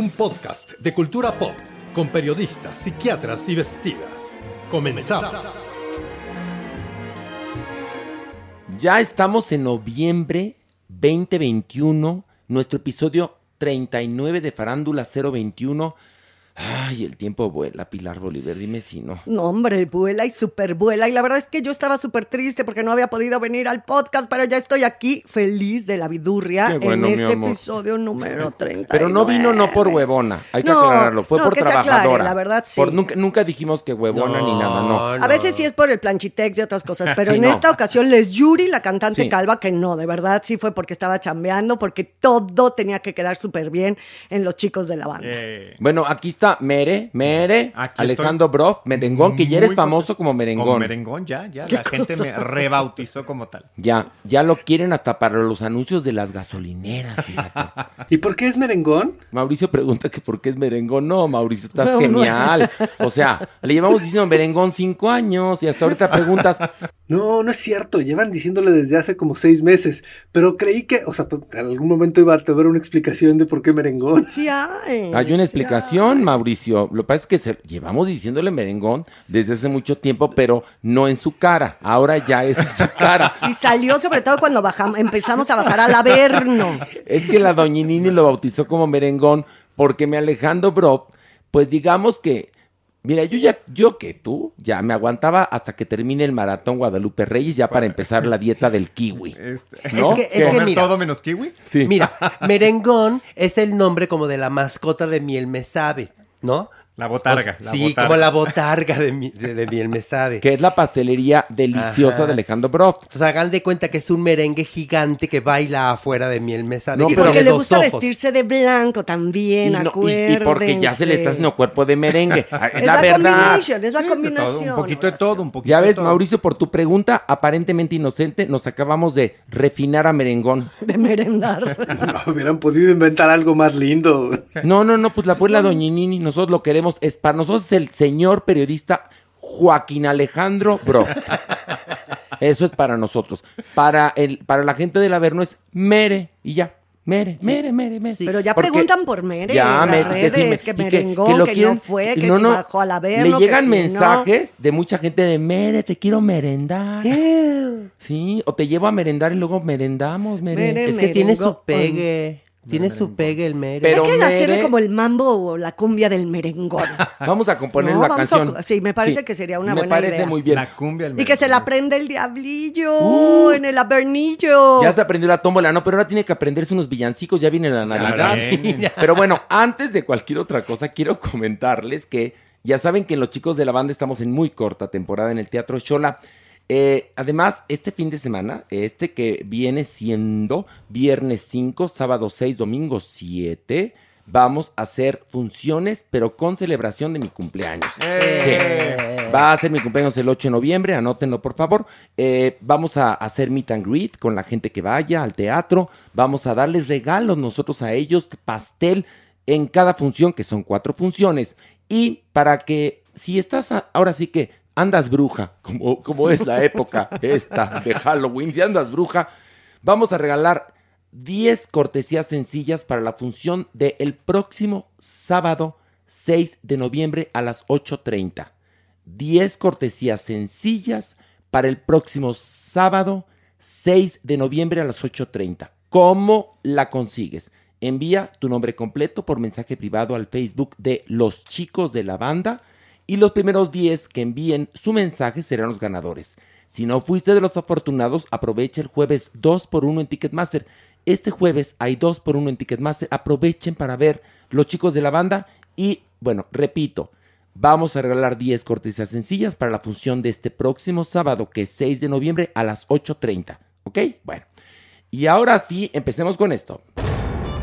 un podcast de cultura pop con periodistas, psiquiatras y vestidas. Comenzamos. Ya estamos en noviembre 2021, nuestro episodio 39 de Farándula 021. Ay, el tiempo vuela, Pilar Bolívar, dime si no. No, hombre, vuela y super vuela. Y la verdad es que yo estaba súper triste porque no había podido venir al podcast, pero ya estoy aquí feliz de la vidurria bueno, en este episodio número 30. Pero no vino no por huevona, hay que No, aclararlo, fue no, por que se aclare, trabajadora. la verdad, sí. Por- nunca, nunca dijimos que huevona ni nada, no. A veces sí es por el planchitex y otras cosas, pero Sí, en no. esta ocasión les Yuri, la cantante Sí. calva, que no, de verdad sí fue porque estaba chambeando, porque todo tenía que quedar súper bien en los chicos de la banda. Eh, Bueno, aquí está Mere, Mere, Aquí Alejandro estoy Broff, Merengón, que ya eres famoso como Merengón. Como merengón, ya, ya. La gente me rebautizó como tal. Ya, ya lo quieren hasta para los anuncios de las gasolineras, fíjate. ¿Y por qué es merengón? Mauricio pregunta que por qué es merengón. No, Mauricio, estás No, no. genial. O sea, le llevamos diciendo merengón cinco años y hasta ahorita preguntas, No, no es cierto. Llevan diciéndole desde hace como seis meses. Pero creí que, o sea, pues, en algún momento iba a haber una explicación de por qué merengón. Sí hay. hay una sí explicación, Mauricio. Lo que pasa es que se- llevamos diciéndole merengón desde hace mucho tiempo, pero no en su cara. Ahora ya es en su cara. Y salió sobre todo cuando bajamos, empezamos a bajar al Averno. Es que la doñinini lo bautizó como merengón porque me Alejandro Bro, pues digamos que, mira, yo ya, yo que tú, ya me aguantaba hasta que termine el maratón Guadalupe Reyes ya para empezar la dieta del kiwi. Este, ¿No? Es que- es que ¿Comer mira. todo menos kiwi? Sí. Mira, merengón es el nombre como de la mascota de Miel Me Sabe, ¿no? La botarga. O- la sí, botarga. como la botarga de, mi- de- de Miel Me Sabe. que es la pastelería deliciosa Ajá. de Alejandro Broff. Entonces hagan de cuenta que es un merengue gigante que baila afuera de Miel Me Sabe. No, que pero- Porque le gusta ojos. vestirse de blanco también, Y, no- y- y porque ya se le está haciendo cuerpo de merengue. Ah, Es, Es la, la, verdad. es la Sí, es de todo, combinación. un poquito de todo, un poquito Ya de ves, todo. Mauricio, por tu pregunta aparentemente inocente, nos acabamos de refinar a merengón. De merendar. No, hubieran podido inventar algo más lindo. No, no, no, pues la fue la doñinini. Nosotros lo queremos. Es para nosotros es el señor periodista Joaquín Alejandro Bro. Eso es para nosotros. Para el, para la gente del Averno es Mere y ya. Mere, Mere, Mere, Mere. Sí. Pero ya Porque- preguntan por Mere Ya, en me- las que sí, redes, me- que y merengón, que, no fue, que no, si no, bajó al Averno, que llegan si no. mensajes de mucha gente de Mere, te quiero merendar. Sí, o te llevo a merendar y luego merendamos, Mere. Mere, Es que tiene merengón. su pegue. Tiene su pegue el mere. Pero Hay que hacerle Mere- como el mambo o la cumbia del merengón. Vamos a componer No, la a canción. sí, me parece que sería una me buena parece idea. muy bien. La cumbia, el Y que se la merengón. prende el diablillo Uh. en el avernillo. Ya se aprendió la tómbola, no, pero ahora tiene que aprenderse unos villancicos, ya viene la Navidad. Pero bueno, antes de cualquier otra cosa, quiero comentarles que ya saben que los chicos de la banda estamos en muy corta temporada en el Teatro Shola. Eh, además, este fin de semana, este que viene siendo viernes 5, sábado 6, domingo 7, vamos a hacer funciones, pero con celebración de mi cumpleaños. ¡Eh! Sí. Va a ser mi cumpleaños el 8 de noviembre, anótenlo por favor. Eh, vamos a hacer meet and greet con la gente que vaya al teatro. Vamos a darles regalos nosotros a ellos, pastel en cada función, que son cuatro funciones. Y para que, si estás, ahora sí que andas bruja, como, es la época esta de Halloween, si andas bruja, vamos a regalar 10 cortesías sencillas para la función del próximo sábado 6 de noviembre a las 8.30. 10 cortesías sencillas para el próximo sábado 6 de noviembre a las 8.30. ¿Cómo la consigues? Envía tu nombre completo por mensaje privado al Facebook de Los Chicos de la Banda y los primeros 10 que envíen su mensaje serán los ganadores. Si no fuiste de los afortunados, aprovecha el jueves 2 por 1 en Ticketmaster. Este jueves hay 2 por 1 en Ticketmaster. Aprovechen para ver Los Chicos de la Banda y, bueno, repito, Vamos a regalar 10 cortesías sencillas para la función de este próximo sábado, que es 6 de noviembre a las 8.30. ¿Ok? Bueno. Y ahora sí, empecemos con esto.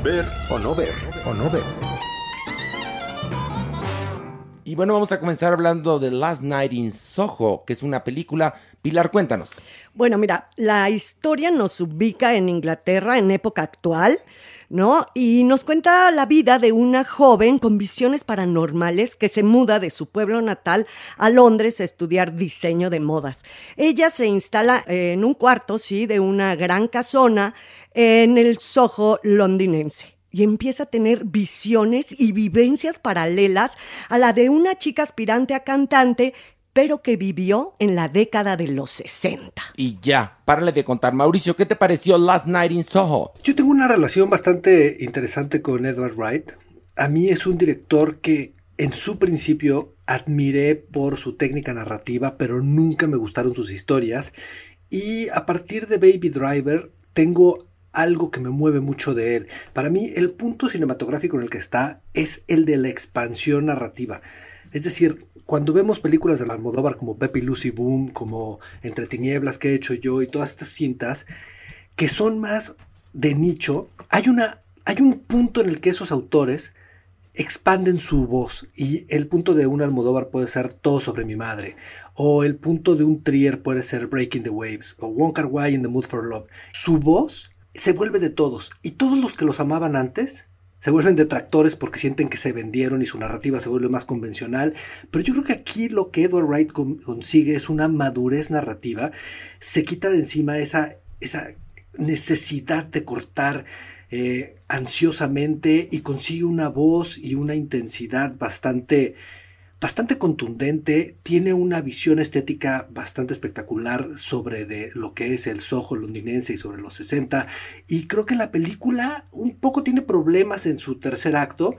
Ver o no ver. O no ver. Y bueno, vamos a comenzar hablando de Last Night in Soho, que es una película. Pilar, cuéntanos. Bueno, mira, la historia nos ubica en Inglaterra en época actual, ¿no? Y nos cuenta la vida de una joven con visiones paranormales que se muda de su pueblo natal a Londres a estudiar diseño de modas. Ella se instala en un cuarto, sí, de una gran casona en el Soho londinense y empieza a tener visiones y vivencias paralelas a la de una chica aspirante a cantante, pero que vivió en la década de los 60. Y ya, párale de contar. Mauricio, ¿qué te pareció Last Night in Soho? Yo tengo una relación bastante interesante con Edward Wright. A mí es un director que en su principio admiré por su técnica narrativa, pero nunca me gustaron sus historias. Y a partir de Baby Driver tengo algo que me mueve mucho de él. Para mí el punto cinematográfico en el que está es el de la expansión narrativa. Es decir, cuando vemos películas de Almodóvar como Pepe Lucy Boom, como Entre Tinieblas que he hecho yo y todas estas cintas, que son más de nicho, hay, una, hay un punto en el que esos autores expanden su voz y el punto de un Almodóvar puede ser Todo sobre mi madre o el punto de un Trier puede ser Breaking the Waves o Wong Kar Wai in the Mood for Love. Su voz se vuelve de todos y todos los que los amaban antes se vuelven detractores porque sienten que se vendieron y su narrativa se vuelve más convencional. Pero yo creo que aquí lo que Edward Wright con- consigue es una madurez narrativa. Se quita de encima esa, esa necesidad de cortar eh, ansiosamente y consigue una voz y una intensidad bastante bastante contundente, tiene una visión estética bastante espectacular sobre de lo que es el Soho londinense y sobre los 60 y creo que la película un poco tiene problemas en su tercer acto,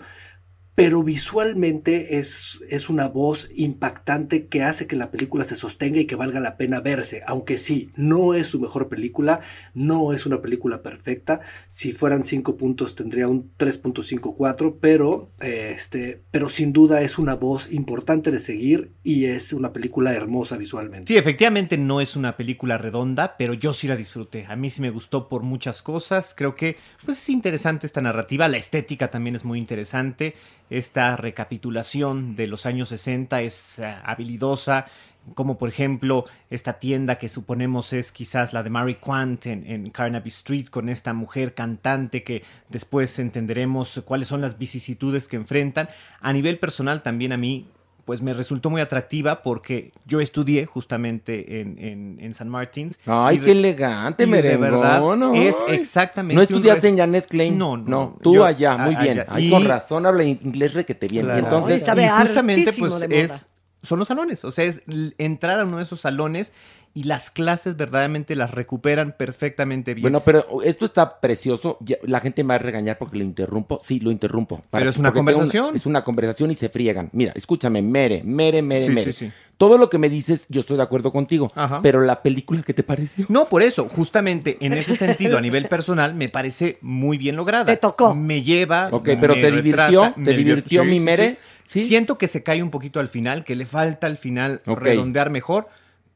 pero visualmente es, es una voz impactante que hace que la película se sostenga y que valga la pena verse, aunque sí, no es su mejor película, no es una película perfecta, si fueran 5 puntos tendría un 3.54, pero, este, pero sin duda es una voz importante de seguir y es una película hermosa visualmente. Sí, efectivamente no es una película redonda, pero yo sí la disfruté. A mí sí me gustó por muchas cosas. Creo que pues es interesante esta narrativa. La estética también es muy interesante. Esta recapitulación de los años 60 es eh, habilidosa. Como por ejemplo esta tienda que suponemos es quizás la de Mary Quant en, en Carnaby Street con esta mujer cantante que después entenderemos cuáles son las vicisitudes que enfrentan. A nivel personal también a mí pues me resultó muy atractiva porque yo estudié justamente en, en, en San Martins. Ay, qué elegante, y de merengón. verdad es exactamente ¿No estudiaste en Janet Klein? No, no, No, tú yo- allá, muy a- bien. allá. Ay, Y- con razón habla inglés requete bien. Claro. Y entonces, sabe y justamente pues es son los salones, o sea, es entrar a uno de esos salones y las clases verdaderamente las recuperan perfectamente bien. Bueno, pero esto está precioso. Ya- La gente me va a regañar porque lo interrumpo. Sí, lo interrumpo. Pero es una conversación. es una conversación y se friegan. Mira, escúchame, mere, mere, mere, Sí, mere. sí, sí. Todo lo que me dices, yo estoy de acuerdo contigo. Ajá. Pero la película, ¿qué te pareció? No, por eso, justamente en ese sentido, a nivel personal, me parece muy bien lograda. Te tocó. Me lleva. Ok, pero ¿te divirtió? retrata, ¿Te divirtió mi mere? sí. ¿Sí? Siento que se cae un poquito al final, que le falta al final redondear mejor,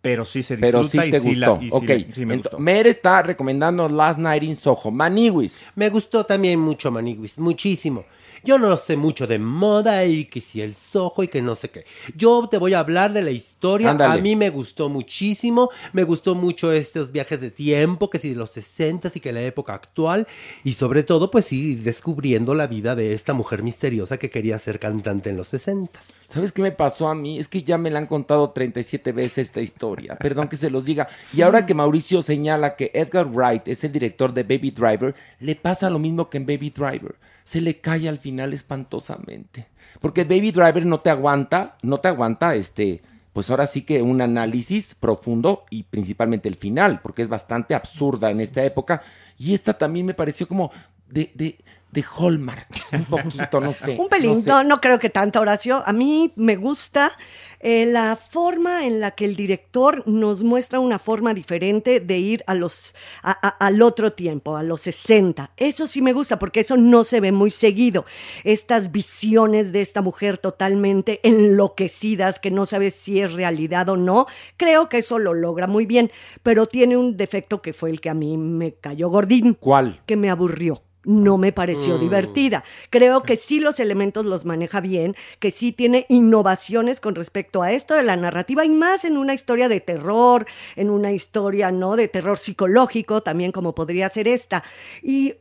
pero sí se disfruta Pero sí y te sí gustó. la- y sí ok. sí me gustó. Está recomendando Last Night in Soho. Maniwis. Me gustó también mucho Maniwis, muchísimo. Yo no sé mucho de moda y que si el sojo y que no sé qué. Yo te voy a hablar de la historia. Ándale. A mí me gustó muchísimo. Me gustó mucho estos viajes de tiempo, que si de los 60 y que la época actual. Y sobre todo, pues sí, descubriendo la vida de esta mujer misteriosa que quería ser cantante en los 60. ¿Sabes qué me pasó a mí? Es que ya me la han contado 37 veces esta historia. Perdón que se los diga. Y ahora que Mauricio señala que Edgar Wright es el director de Baby Driver, le pasa lo mismo que en Baby Driver. Se le cae al final espantosamente. Porque Baby Driver no te aguanta, no te aguanta este, pues ahora sí que un análisis profundo y principalmente el final, porque es bastante absurda en esta época. Y esta también me pareció como de, de Hallmark, un poquito, no sé. Un pelín, no sé. no, no creo que tanto, Horacio. A mí me gusta eh, la forma en la que el director nos muestra una forma diferente de ir a los, a- a- al otro tiempo, a los 60. Eso sí me gusta porque eso no se ve muy seguido. Estas visiones de esta mujer totalmente enloquecidas que no sabes si es realidad o no, creo que eso lo logra muy bien, pero tiene un defecto que fue el que a mí me cayó gordín ¿Cuál? que me aburrió. No me pareció Mm. divertida. Creo que sí los elementos los maneja bien, que sí tiene innovaciones con respecto a esto de la narrativa y más en una historia de terror, en una historia, ¿no? De terror psicológico, también como podría ser esta. Y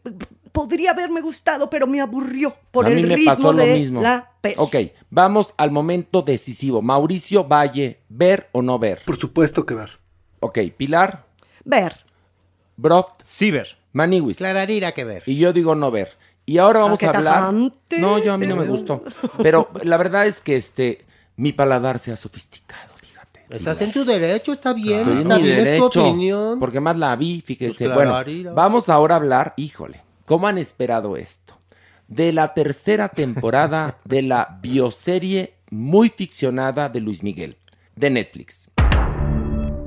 podría haberme gustado, pero me aburrió por a el mí me ritmo pasó lo de mismo. la peli. Ok, vamos al momento decisivo. Mauricio Valle, ¿ver o no ver? Por supuesto que ver. Ok, Pilar, Ver. Broft, Ciber. Maniwis. Clararira que ver. Y yo digo no ver. Y ahora vamos qué a hablar. tajante. No, yo a mí no me gustó. Pero la verdad es que este mi paladar se ha sofisticado, fíjate. Estás en tu derecho, está bien, está bien, tu opinión. Porque más la vi, fíjese. Pues bueno, vamos ahora a hablar, híjole, ¿cómo han esperado esto? De la tercera temporada de la bioserie muy ficcionada de Luis Miguel, de Netflix.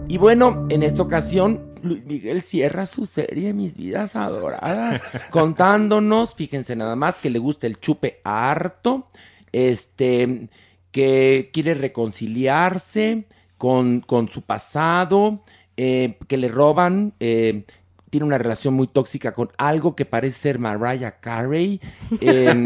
Y bueno, en esta ocasión, Luis Miguel cierra su serie Mis Vidas Adoradas, contándonos, fíjense nada más, que le gusta el chupe harto, este, que quiere reconciliarse con, con su pasado, eh, que le roban, eh, tiene una relación muy tóxica con algo que parece ser Mariah Carey. em,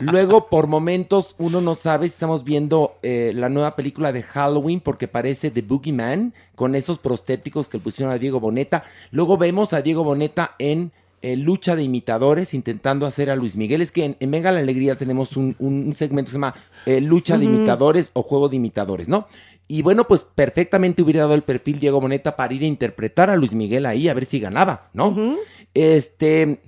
Luego, por momentos, uno no sabe si estamos viendo eh, la nueva película de Halloween porque parece The Boogeyman con esos prostéticos que le pusieron a Diego Boneta. Luego vemos a Diego Boneta en eh, Lucha de Imitadores intentando hacer a Luis Miguel. Es que en, en Venga la Alegría tenemos un, segmento que se llama eh, Lucha de. Imitadores o Juego de Imitadores, ¿no? Y bueno, pues perfectamente hubiera dado el perfil Diego Boneta para ir a interpretar a Luis Miguel ahí a ver si ganaba, ¿no? Este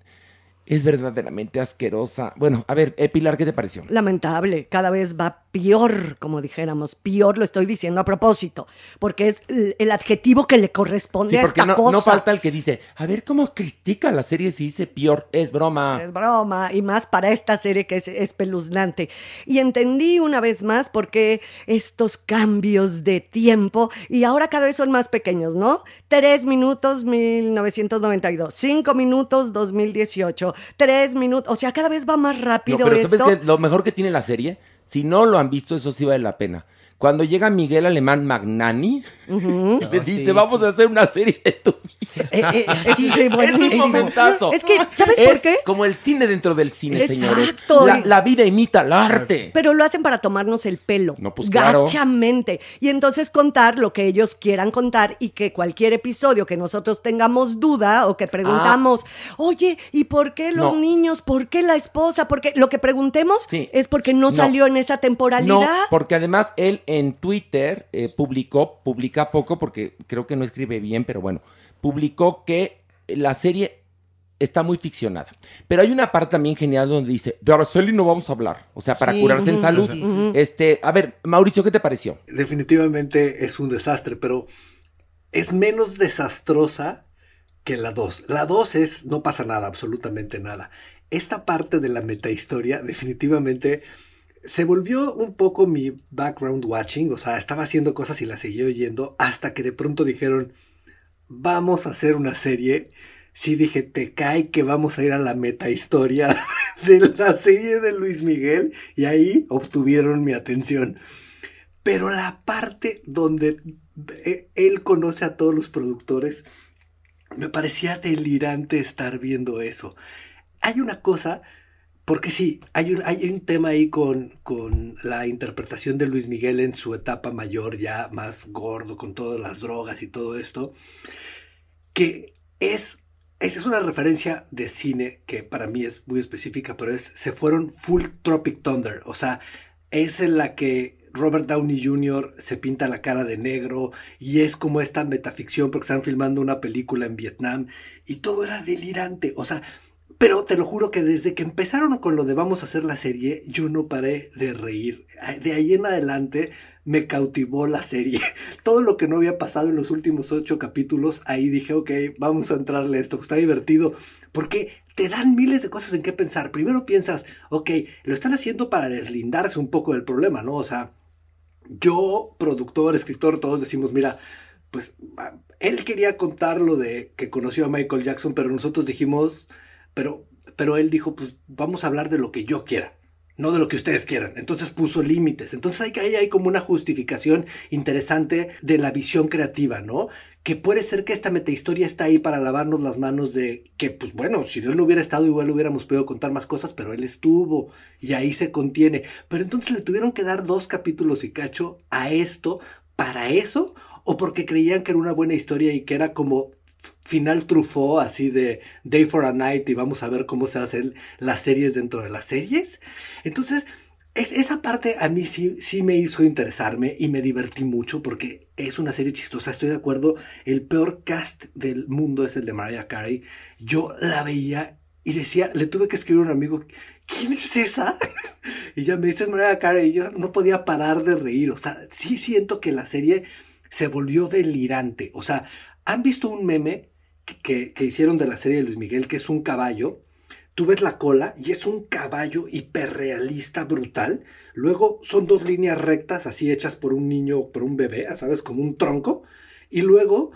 es verdaderamente asquerosa. Bueno, a ver, eh, Pilar, ¿qué te pareció? Lamentable, cada vez va peor, como dijéramos, peor lo estoy diciendo a propósito, porque es el, el adjetivo que le corresponde Sí, a porque esta no, cosa. no falta el que dice, a ver cómo critica la serie si dice peor, es broma. Es broma, y más para esta serie que es espeluznante. Y entendí una vez más por qué estos cambios de tiempo, y ahora cada vez son más pequeños, ¿no? Tres minutos 1992, cinco minutos 2018, tres minutos, o sea, cada vez va más No, rápido pero esto. ¿sabes? Lo mejor que tiene la serie, si no lo han visto, eso sí vale la pena. Cuando llega Miguel Alemán Magnani, le dice, sí, vamos a hacer una serie de tu vida. Eh, eh, Sí, sí, Es un momentazo. Es que, ¿sabes Es por qué? como el cine dentro del cine, señores. Exacto. La, la vida imita al arte. Pero lo hacen para tomarnos el pelo. No, pues, claro. Gachamente. Y entonces contar lo que ellos quieran contar y que cualquier episodio que nosotros tengamos duda o que preguntamos, oye, ¿y por qué los Ah. No. niños? ¿Por qué la esposa? ¿Por qué? Lo que preguntemos es porque no, No. salió en esa temporalidad. No, porque además él en Twitter eh, publicó, publica poco porque creo que no escribe bien, pero bueno, publicó que la serie está muy ficcionada. Pero hay una parte también genial donde dice, de Araceli no vamos a hablar, o sea, para Sí, curarse en salud. sí, sí. Este, a ver, Mauricio, ¿qué te pareció? Definitivamente es un desastre, pero es menos desastrosa que la 2. La 2 es, no pasa nada, absolutamente nada. Esta parte de la metahistoria definitivamente se volvió un poco mi background watching, o sea, estaba haciendo cosas y la seguí oyendo hasta que de pronto dijeron, vamos a hacer una serie. Sí dije, te cae que vamos a ir a la metahistoria de la serie de Luis Miguel y ahí obtuvieron mi atención. Pero la parte donde eh, él conoce a todos los productores, me parecía delirante estar viendo eso. Hay una cosa Porque sí, hay un, hay un tema ahí con, con la interpretación de Luis Miguel en su etapa mayor, ya más gordo, con todas las drogas y todo esto, que es, esa es una referencia de cine que para mí es muy específica, pero es, se fueron full Tropic Thunder, o sea, es en la que Robert Downey Jr. se pinta la cara de negro y es como esta metaficción porque están filmando una película en Vietnam y todo era delirante, o sea, pero te lo juro que desde que empezaron con lo de vamos a hacer la serie, yo no paré de reír. De ahí en adelante me cautivó la serie. Todo lo que no había pasado en los últimos ocho capítulos, ahí dije, ok, vamos a entrarle a esto, está divertido. Porque te dan miles de cosas en qué pensar. Primero piensas, ok, lo están haciendo para deslindarse un poco del problema, ¿no? O sea, yo, productor, escritor, todos decimos, mira, pues él quería contar lo de que conoció a Michael Jackson, pero nosotros dijimos pero, pero él dijo, pues vamos a hablar de lo que yo quiera, no de lo que ustedes quieran. Entonces puso límites. Entonces hay, hay, hay como una justificación interesante de la visión creativa, ¿no? Que puede ser que esta metahistoria está ahí para lavarnos las manos de que, pues bueno, si él no hubiera estado, igual hubiéramos podido contar más cosas, pero él estuvo y ahí se contiene. Pero entonces le tuvieron que dar dos capítulos y cacho a esto para eso o porque creían que era una buena historia y que era como final Truffaut, así de Day for a Night, y vamos a ver cómo se hacen las series dentro de las series. Entonces, es, esa parte a mí sí, sí me hizo interesarme y me divertí mucho porque es una serie chistosa, estoy de acuerdo. El peor cast del mundo es el de Mariah Carey. Yo la veía y decía, le tuve que escribir a un amigo, ¿quién es esa? y ya me dices Mariah Carey y yo no podía parar de reír. O sea, sí siento que la serie se volvió delirante. O sea, ¿Han visto un meme que, hicieron de la serie de Luis Miguel, que es un caballo? Tú ves la cola y es un caballo hiperrealista brutal. Luego son dos líneas rectas, así hechas por un niño, por un bebé, ¿sabes? Como un tronco. Y luego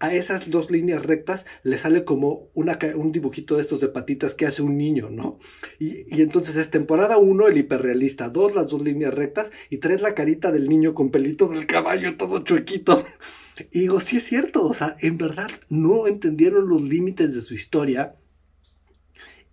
a esas dos líneas rectas le sale como un dibujito de estos de patitas que hace un niño, ¿no? Y, y entonces es temporada 1 el hiperrealista, dos las dos líneas rectas y tres la carita del niño con pelito del caballo todo chuequito. Y digo, sí es cierto, o sea, en verdad no entendieron los límites de su historia.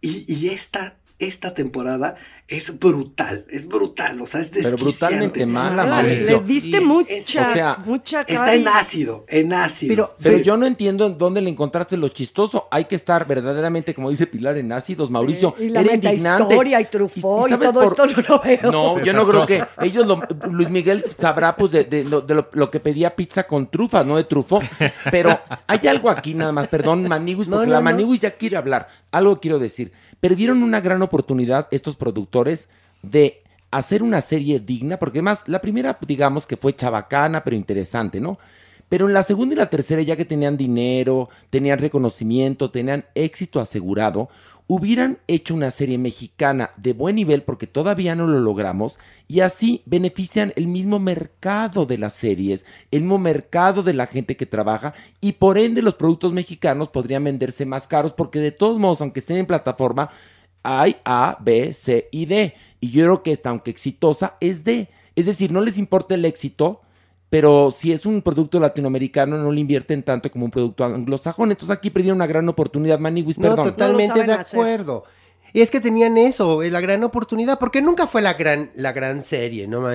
Y, y esta, esta temporada es brutal, es brutal, o sea, es Pero brutalmente mala, Mauricio. Le diste mucha, mucha Está en ácido, en ácido. Pero, pero yo no entiendo en dónde le encontraste lo chistoso. Hay que estar verdaderamente, como dice Pilar, en ácidos, Mauricio. Y la era indignante. historia y Truffaut y, todo esto no lo veo. No, yo no creo que ellos, lo, Luis Miguel sabrá pues de, de, lo, que pedía pizza con trufas, no de trufo. Pero hay algo aquí nada más, perdón, Maniguis, porque la Maniguis ya quiere hablar. Algo quiero decir. Perdieron una gran oportunidad estos productores de hacer una serie digna, porque además la primera, digamos que fue chabacana, pero interesante, ¿no? Pero en la segunda y la tercera, ya que tenían dinero, tenían reconocimiento, tenían éxito asegurado, hubieran hecho una serie mexicana de buen nivel porque todavía no lo logramos y así benefician el mismo mercado de las series, el mismo mercado de la gente que trabaja y por ende los productos mexicanos podrían venderse más caros porque de todos modos, aunque estén en plataforma, hay A, B, C y D. Y yo creo que esta, aunque exitosa, es D. Es decir, no les importa el éxito, pero si es un producto latinoamericano no le invierten tanto como un producto anglosajón. Entonces aquí perdieron una gran oportunidad, Maniwis, perdón. No, totalmente de acuerdo. Y es que tenían eso, eh, la gran oportunidad, porque nunca fue la gran, la gran serie, ¿no?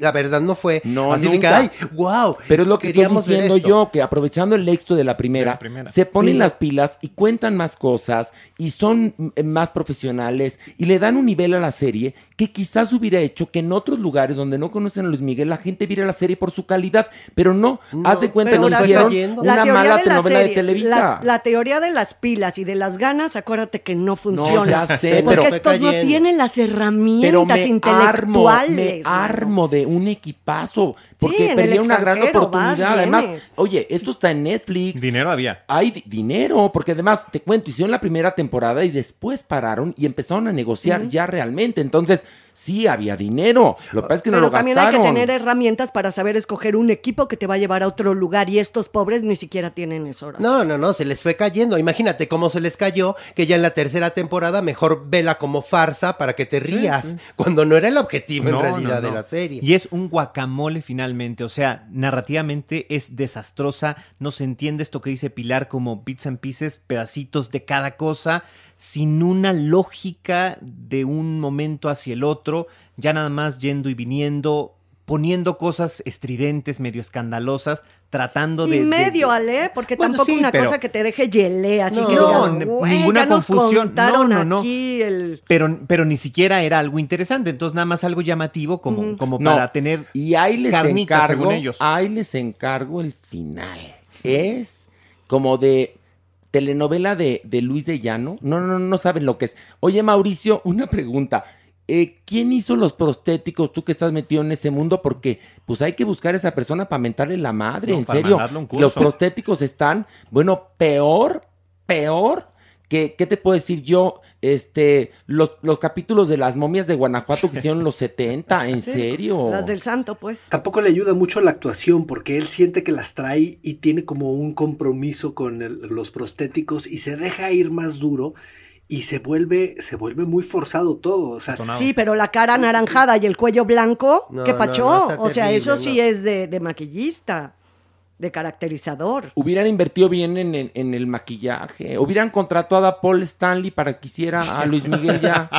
La verdad no fue no, así nunca. de wow. Pero es lo que estoy diciendo yo, que aprovechando el éxito de la primera, se ponen las pilas y cuentan más cosas y son eh, más profesionales y le dan un nivel a la serie que quizás hubiera hecho que en otros lugares donde no conocen a Luis Miguel la gente viera la serie por su calidad, pero no, haz de cuenta que hicieron una mala telenovela de Televisa. La, teoría de las pilas y de las ganas, acuérdate que no funciona. Porque estos no tienen las herramientas intelectuales. me armo de un equipazo. Porque perdí una gran oportunidad. Además, oye, esto está en Netflix. Dinero había. Hay dinero, porque además, te cuento, hicieron la primera temporada y después pararon y empezaron a negociar ya realmente. Entonces, sí había dinero. Lo que pasa es que no lo gastaron. también hay que tener herramientas para saber escoger un equipo que te va a llevar a otro lugar y estos pobres ni siquiera tienen eso. No, no, no, se les fue cayendo. Imagínate cómo se les cayó que ya en la tercera temporada mejor vela como farsa para que te rías, cuando no era el objetivo No, en realidad no, no. de la serie. Y es un guacamole finalmente, o sea, narrativamente es desastrosa, no se entiende esto que dice Pilar como bits and pieces, pedacitos de cada cosa, sin una lógica de un momento hacia el otro, ya nada más yendo y viniendo, poniendo cosas estridentes, medio escandalosas, tratando de... Y medio, de- Ale, porque Bueno, tampoco sí, una pero- cosa que te deje gelé, así No, que no, digas, n- "Güey, ninguna ya confusión". No, no, no. aquí el... Pero, pero ni siquiera era algo interesante, entonces nada más algo llamativo como, como No, para tener Y ahí les carnita, encargo, según ellos. ahí les encargo el final. Es como de telenovela de, de Luis de Llano. No, no, no, no saben lo que es. Oye, Mauricio, una pregunta. Eh, ¿Quién hizo los prostéticos? Tú que estás metido en ese mundo, porque pues hay que buscar a esa persona para mentarle la madre, No, en serio. Los prostéticos están, bueno, peor, peor que, ¿qué te puedo decir yo? Este, los, los capítulos de las momias de Guanajuato que hicieron los 70, ¿en Sí, serio? Las del santo, pues. Tampoco le ayuda mucho la actuación porque él siente que las trae y tiene como un compromiso con el- los prostéticos y se deja ir más duro y se vuelve, se vuelve muy forzado todo. O sea, Detonado. Sí, pero la cara anaranjada y el cuello blanco, No, ¿qué pachó? no, o sea, terrible, eso sí no. es de, de maquillista, de caracterizador. Hubieran invertido bien en, en- en el maquillaje. Hubieran contratado a Paul Stanley para que hiciera a Luis Miguel ya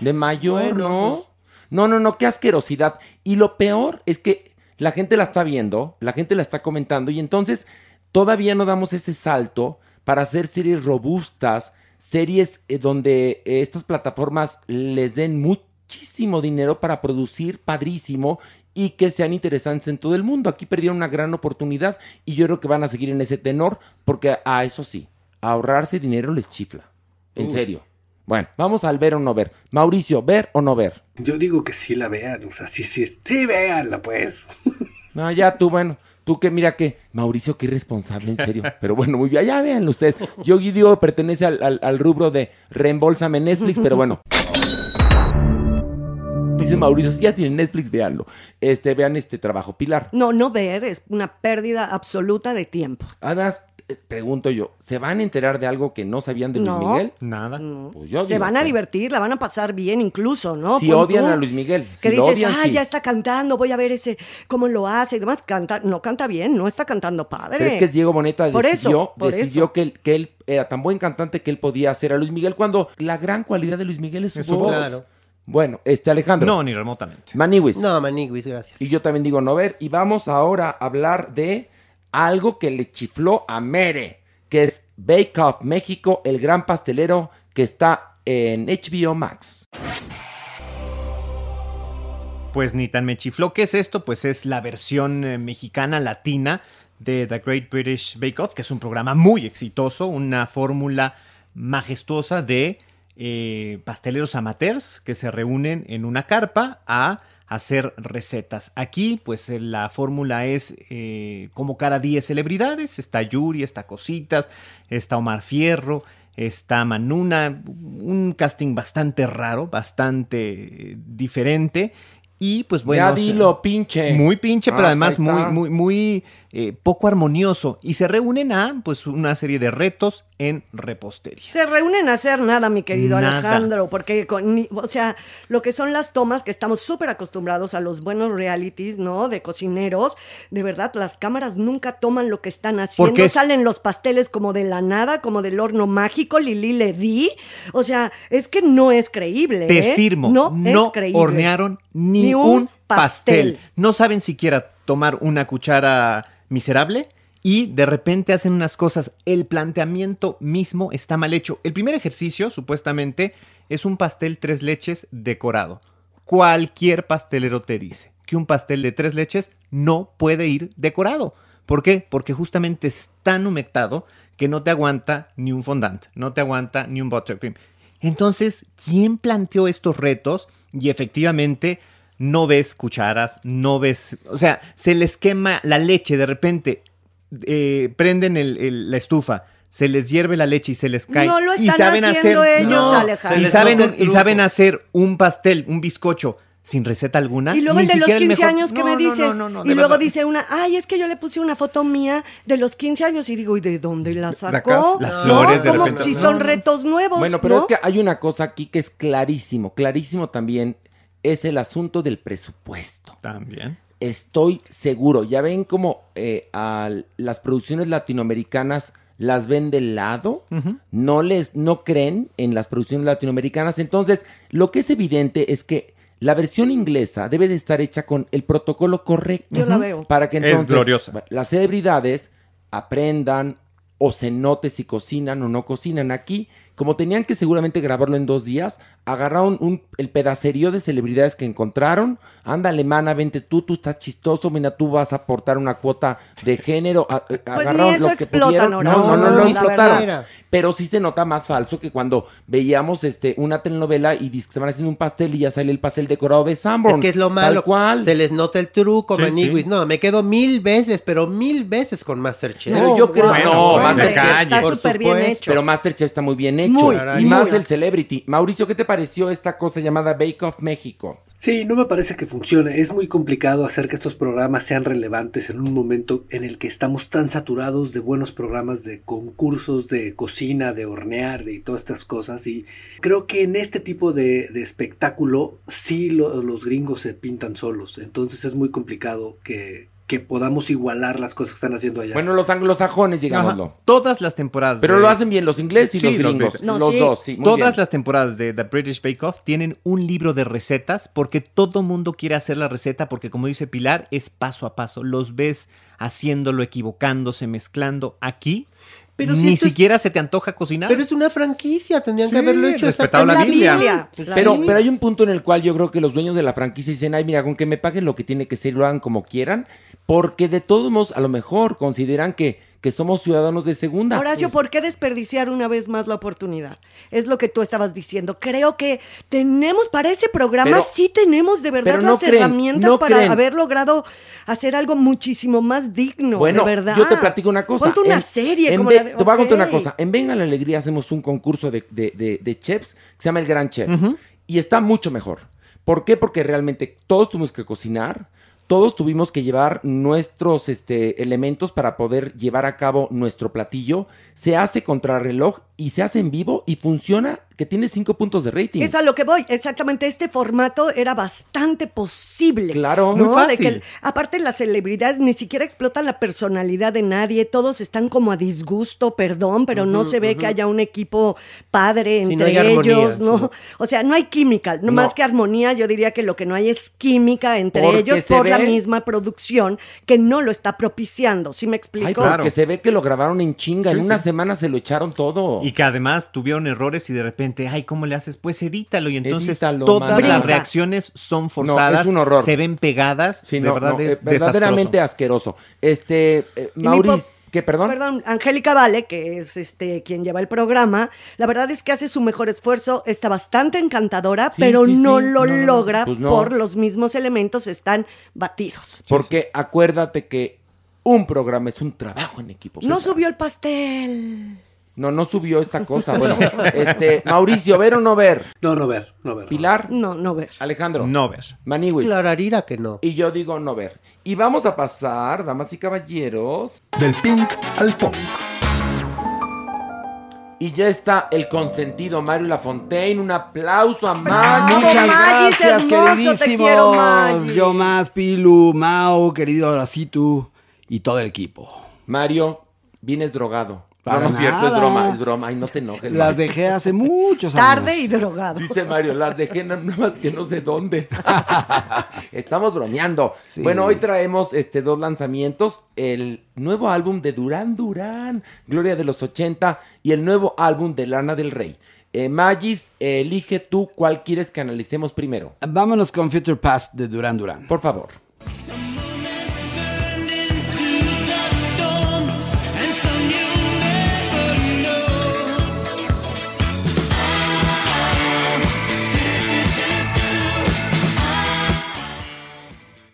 de mayor, Bueno, ¿no? No, no, no, qué asquerosidad. Y lo peor es que la gente la está viendo, la gente la está comentando y entonces todavía no damos ese salto para hacer series robustas, series eh, donde eh, estas plataformas les den muchísimo dinero para producir padrísimo y que sean interesantes en todo el mundo. Aquí perdieron una gran oportunidad y yo creo que van a seguir en ese tenor porque a eso sí, ahorrarse dinero les chifla. En serio. Bueno, vamos al ver o no ver. Mauricio, ¿ver o no ver? yo digo que sí la vean. O sea, sí, sí, sí, véanla, pues. No, ya tú, bueno, tú que mira que, Mauricio, qué irresponsable, en serio. Pero bueno, muy bien, ya véanlo ustedes. Yo digo, pertenece al, al- al rubro de reembolsame Netflix, pero bueno. Dice Mauricio, si ya tienen Netflix, véanlo. Este, vean este trabajo. Pilar, No, no ver es una pérdida absoluta de tiempo. además, eh, pregunto yo, ¿se van a enterar de algo que no sabían de Luis No. Miguel? Nada. No. Pues yo Se digo van a que- divertir, la van a pasar bien incluso, ¿no? Si Pon odian tú a Luis Miguel. Que si lo dices, odian, ah, sí. ya está cantando, voy a ver ese, cómo lo hace y demás. Canta, no canta bien, no está cantando padre. Pero es que Diego Boneta Por decidió, eso, por decidió eso. que, él, que él era tan buen cantante que él podía hacer a Luis Miguel cuando la gran cualidad de Luis Miguel es su, voz. voz. Claro. Bueno, este Alejandro. No, ni remotamente. Maniwis. No, Maniguis, gracias. Y yo también digo no ver. Y vamos ahora a hablar de algo que le chifló a Mere, que es Bake Off México, el gran pastelero que está en HBO Max. Pues ni tan me chifló. ¿Qué es esto? Pues es la versión eh, mexicana latina de The Great British Bake Off, que es un programa muy exitoso, una fórmula majestuosa de eh, pasteleros amateurs que se reúnen en una carpa a hacer recetas. Aquí, pues eh, la fórmula es eh, como cada 10 celebridades. Está Yuri, está Cositas, está Omar Fierro, está Manuna. Un casting bastante raro, bastante diferente. Y pues bueno. ya dilo, pinche. Muy pinche, pero Ah, además muy, muy, muy eh, poco armonioso. Y se reúnen a pues una serie de retos en repostería. Se reúnen a hacer nada, mi querido Nada. Alejandro, porque, con o sea, lo que son las tomas que estamos súper acostumbrados a los buenos realities, ¿no? De cocineros, de verdad, las cámaras nunca toman lo que están haciendo. Porque Salen los pasteles como de la nada, como del horno mágico, Lili le di. O sea, es que no es creíble. Te ¿eh? firmo, No, no, es creíble. hornearon ni, Ni un, un pastel. pastel. No saben siquiera tomar una cuchara miserable y de repente hacen unas cosas. El planteamiento mismo está mal hecho. El primer ejercicio, supuestamente, es un pastel tres leches decorado. Cualquier pastelero te dice que un pastel de tres leches no puede ir decorado. ¿Por qué? Porque justamente es tan humectado que no te aguanta ni un fondant, no te aguanta ni un buttercream. Entonces, ¿quién planteó estos retos? Y efectivamente, no ves cucharas, no ves, o sea, se les quema la leche de repente, eh, prenden el- el- la estufa, se les hierve la leche y se les cae. No lo y están saben haciendo hacer, ellos, No, Alejandro. y saben, y saben hacer un pastel, un bizcocho sin receta alguna. Y luego ni el de los siquiera 15 mejor- años que No, me dices. no, no, no, y luego verdad. dice una, ay, es que yo le puse una foto mía de los 15 años. Y digo, ¿y de dónde la sacó? Las ¿No? flores de Como repente. si son retos nuevos. Bueno, pero ¿no? es que hay una cosa aquí que es clarísimo, clarísimo también, es el asunto del presupuesto. También. Estoy seguro, ya ven como eh, a las producciones latinoamericanas las ven de lado, no les, no creen en las producciones latinoamericanas, entonces lo que es evidente es que la versión inglesa debe de estar hecha con el protocolo correcto. Yo la veo. Para que Es entonces las celebridades aprendan o se note si cocinan o no cocinan. Aquí, como tenían que seguramente grabarlo en dos días, agarraron un, el pedacerío de celebridades que encontraron. Anda, alemana, vente tú, tú estás chistoso, mira, tú vas a aportar una cuota de género. A- eh, Pues agarraron ni eso lo que explotan, pudieron. Horacio, No, no, no, no, explotaron. Pero sí se nota más falso que cuando veíamos este una telenovela y dice que se van haciendo un pastel y ya sale el pastel decorado de Sanborns. Es que es lo Tal malo. cual. Se les nota el truco, Sí, maniguis. sí. No, me quedo mil veces, pero mil veces con Masterchef. Pero yo creo- bueno, no, bueno, Masterchef. Está Por súper bien supuesto. hecho. Pero Masterchef está muy bien hecho. Muy, y muy. más el Celebrity. Mauricio, ¿qué te pareció esta cosa llamada Bake Off México? Sí, no me parece que funcione. Es muy complicado hacer que estos programas sean relevantes en un momento en el que estamos tan saturados de buenos programas de concursos de cocina, de hornear de y todas estas cosas. Y creo que en este tipo de, de espectáculo sí lo- los gringos se pintan solos. Entonces es muy complicado que, que podamos igualar las cosas que están haciendo allá. Bueno, los anglosajones, digámoslo. Ajá. Todas las temporadas. Pero de- lo hacen bien los ingleses y Sí, los los gringos. No, los sí. dos, sí. muy Todas bien. las temporadas de The British Bake Off tienen un libro de recetas porque todo mundo quiere hacer la receta porque como dice Pilar es paso a paso. Los ves haciéndolo, equivocándose, mezclando. Aquí Pero si ni es- siquiera se te antoja cocinar. Pero es una franquicia, tendrían que haberlo hecho respetado la Biblia. Pues Pero, pero hay un punto en el cual yo creo que los dueños de la franquicia dicen, ay, mira, con que me paguen lo que tiene que ser, lo hagan como quieran, porque de todos modos, a lo mejor consideran que, que somos ciudadanos de segunda. Horacio, ¿por qué desperdiciar una vez más la oportunidad? Es lo que tú estabas diciendo. Creo que tenemos para ese programa, Pero- sí tenemos de verdad no las creen, herramientas no para creen. haber logrado hacer algo muchísimo más digno, Bueno, de verdad. yo te platico una cosa. Ponte una En- serie en como la de... Te voy a contar una cosa. En Venga la Alegría hacemos un concurso de, de- de- de chefs que se llama El Gran Chef. Y está mucho mejor. ¿Por qué? Porque realmente todos tuvimos que cocinar. Todos tuvimos que llevar nuestros este, elementos para poder llevar a cabo nuestro platillo. Se hace contrarreloj y se hace en vivo y funciona que tiene cinco puntos de rating. Es a lo que voy. Exactamente, este formato era bastante posible. Claro, ¿no? muy De fácil. que aparte, las celebridades ni siquiera explotan la personalidad de nadie. Todos están como a disgusto, perdón, pero no se ve que haya un equipo padre no entre hay armonía, ellos, ¿no? sí. O sea, no hay química. No, No. más que armonía, yo diría que lo que no hay es química entre Porque ellos por la misma producción que no lo está propiciando. ¿Sí me explico? Ay, claro. porque se ve que lo grabaron en chinga. en Sí, una sí. semana se lo echaron todo. Y que además tuvieron errores y de repente, ay, ¿cómo le haces? Pues edítalo. Y entonces Edítalo, todas manda. las reacciones son forzadas. es un horror. Se ven pegadas. Sí, de no, verdad no, es eh, verdaderamente asqueroso. Este, eh, Maurice, ¿qué, perdón? Perdón, Angélica Vale, que es este quien lleva el programa, la verdad es que hace su mejor esfuerzo, está bastante encantadora, Sí, pero sí, no sí. lo No, no, no. logra Pues no. por los mismos elementos, están batidos. Porque acuérdate que un programa es un trabajo en equipo. No César. subió el pastel. No, no subió esta cosa. Bueno, este, Mauricio, ¿ver o no ver? No, no ver, no ver. Pilar, No, no ver. Alejandro, No ver. Maniwis. Clararira que no. Y yo digo no ver. Y vamos a pasar, damas y caballeros. Del pink al punk. Y ya está el consentido Mario Lafontaine. Un aplauso a Mario. Muchas Magis, gracias, hermoso, te queridísimos. quiero, Magis. Yo más, Pilu, Mau, querido Horacitu y todo el equipo. Mario, vienes drogado. Para no, no es cierto, es broma, es broma. Ay, no te enojes. Las Mario. dejé hace muchos años. Tarde y drogado. Dice Mario, las dejé nada más que no sé dónde. Estamos bromeando. Sí. Bueno, hoy traemos este dos lanzamientos, el nuevo álbum de Durán Durán, Gloria de los 80 y el nuevo álbum de Lana del Rey. Eh, Magis, eh, elige tú cuál quieres que analicemos primero. Vámonos con Future Past de Duran Duran. Por favor.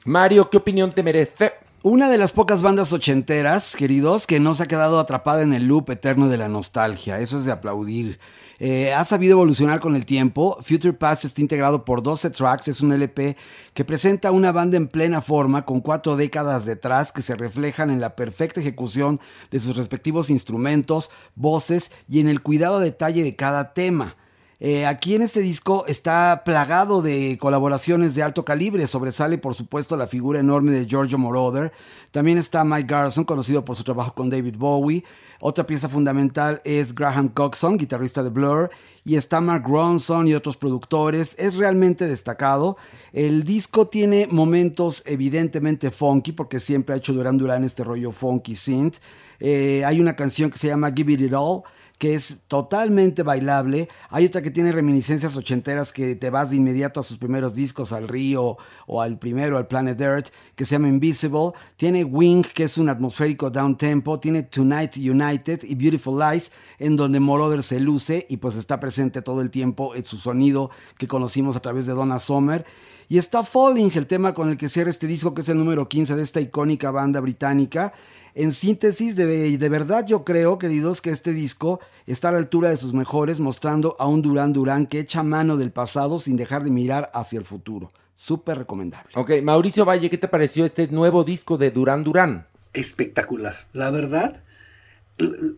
Mario, ¿qué opinión te merece? Una de las pocas bandas ochenteras, queridos, que no se ha quedado atrapada en el loop eterno de la nostalgia. Eso es de aplaudir. Eh, ha sabido evolucionar con el tiempo. Future Past está integrado por 12 tracks. Es un LP que presenta una banda en plena forma con cuatro décadas detrás que se reflejan en la perfecta ejecución de sus respectivos instrumentos, voces y en el cuidado detalle de cada tema. Eh, aquí en este disco está plagado de colaboraciones de alto calibre. Sobresale, por supuesto, la figura enorme de Giorgio Moroder. También está Mike Garson, conocido por su trabajo con David Bowie. Otra pieza fundamental es Graham Coxon, guitarrista de Blur. Y está Mark Ronson y otros productores. Es realmente destacado. El disco tiene momentos evidentemente funky, porque siempre ha hecho Duran Duran este rollo funky synth. Eh, hay una canción que se llama Give It It All que es totalmente bailable. Hay otra que tiene reminiscencias ochenteras que te vas de inmediato a sus primeros discos, al Río o al primero, al Planet Earth, que se llama Invisible. Tiene Wing, que es un atmosférico down tempo. Tiene Tonight United y Beautiful Lies, en donde Moroder se luce y pues está presente todo el tiempo en su sonido que conocimos a través de Donna Summer. Y está Falling, el tema con el que cierra este disco, que es el número 15 de esta icónica banda británica. En síntesis, de, de, verdad yo creo, queridos, que este disco está a la altura de sus mejores, mostrando a un Durán Durán que echa mano del pasado sin dejar de mirar hacia el futuro. Súper recomendable. Ok, Mauricio Valle, ¿qué te pareció este nuevo disco de Durán Durán? Espectacular. La verdad,